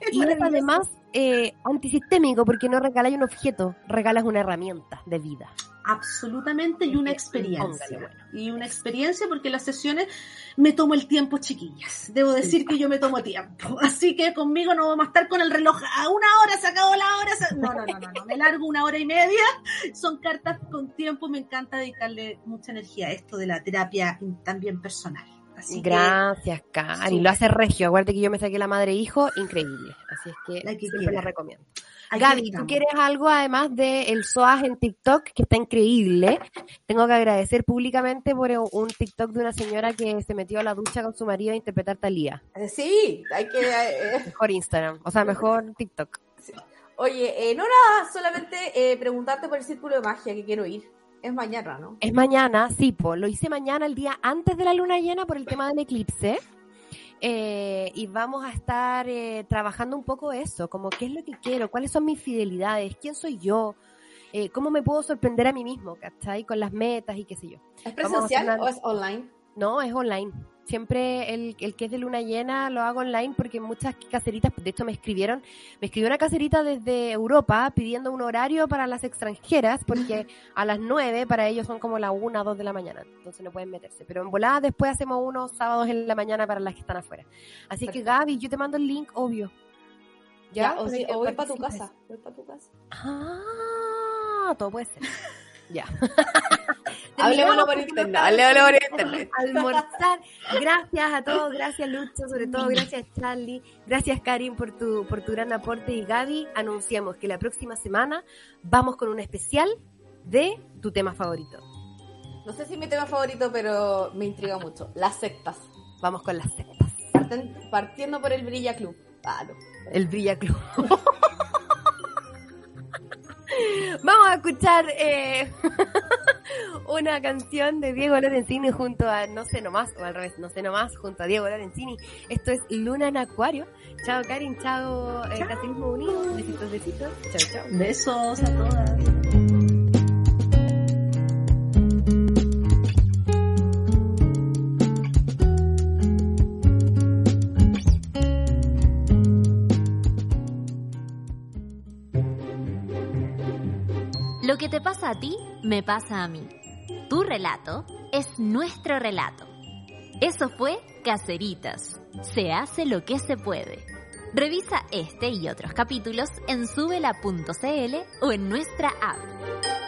Speaker 6: Es
Speaker 2: y es además eh, antisistémico porque no regalas un objeto, regalas una herramienta de vida.
Speaker 6: Absolutamente y una experiencia. Y una experiencia porque las sesiones me tomo el tiempo, chiquillas. Debo decir que yo me tomo tiempo. Así que conmigo no vamos a estar con el reloj a una hora, se acabó la hora. se- No, no, no, no, no. Me largo una hora y media. Son cartas con tiempo. Me encanta dedicarle mucha energía a esto de la terapia también personal. Así que
Speaker 2: Gracias, Cari.
Speaker 6: sí.
Speaker 2: Lo hace regio. Acuérdate que yo me saqué la madre e hijo, increíble. Así es que
Speaker 6: La que
Speaker 2: siempre
Speaker 6: quiera.
Speaker 2: la recomiendo.
Speaker 6: Aquí
Speaker 2: Gaby, ¿tú quieres algo además de el SOAS en TikTok, que está increíble? Tengo que agradecer públicamente por un TikTok de una señora que se metió a la ducha con su marido a interpretar Talía.
Speaker 3: Eh, Sí, hay que... eh,
Speaker 2: Mejor Instagram, o sea, mejor TikTok.
Speaker 3: Oye, eh, no nada, solamente eh, preguntarte por el círculo de magia que quiero ir. Es mañana, ¿no?
Speaker 2: Es mañana, sí, po, lo hice mañana, el día antes de la luna llena por el tema del eclipse. Eh, y vamos a estar eh, trabajando un poco eso, como qué es lo que quiero, cuáles son mis fidelidades, quién soy yo, eh, cómo me puedo sorprender a mí mismo, ¿cachai? Con las metas y qué sé yo.
Speaker 3: ¿Es presencial
Speaker 2: una-
Speaker 3: o es online?
Speaker 2: No, es online. Siempre el, el que es de luna llena lo hago online porque muchas caseritas, de hecho me escribieron, me escribió una caserita desde Europa pidiendo un horario para las extranjeras porque a las 9 para ellos son como la 1 2 de la mañana, entonces no pueden meterse. Pero en volada después hacemos unos sábados en la mañana para las que están afuera. Así que. Gaby, yo te mando el link, obvio.
Speaker 3: Ya, o,
Speaker 2: que
Speaker 3: o voy para tu casa. Voy para tu casa.
Speaker 2: Ah, todo puede ser. Ya. Terminamos
Speaker 3: por internet,
Speaker 2: estamos
Speaker 3: hablémoslo por internet.
Speaker 2: Almorzar. Gracias a todos, gracias Lucho, sobre todo gracias Charlie, gracias Karin por tu, por tu gran aporte y Gaby, anunciamos que la próxima semana vamos con un especial de tu tema favorito.
Speaker 3: No sé si es mi tema favorito, pero me intriga mucho. Las sectas.
Speaker 2: Vamos con las sectas.
Speaker 3: Partiendo por el Brilla Club. Ah, no.
Speaker 2: El Brilla Club. Vamos a escuchar eh, una canción de Diego Lorenzini junto a No sé nomás, o al revés, No sé nomás, junto a Diego Lorenzini. Esto es Luna en Acuario. Chao Karin, chao eh, Unido. Besitos, besitos. Chao, chao.
Speaker 6: Besos a todas.
Speaker 1: Lo que te pasa a ti, me pasa a mí. Tu relato es nuestro relato. Eso fue Caceritas. Se hace lo que se puede. Revisa este y otros capítulos en subela.cl o en nuestra app.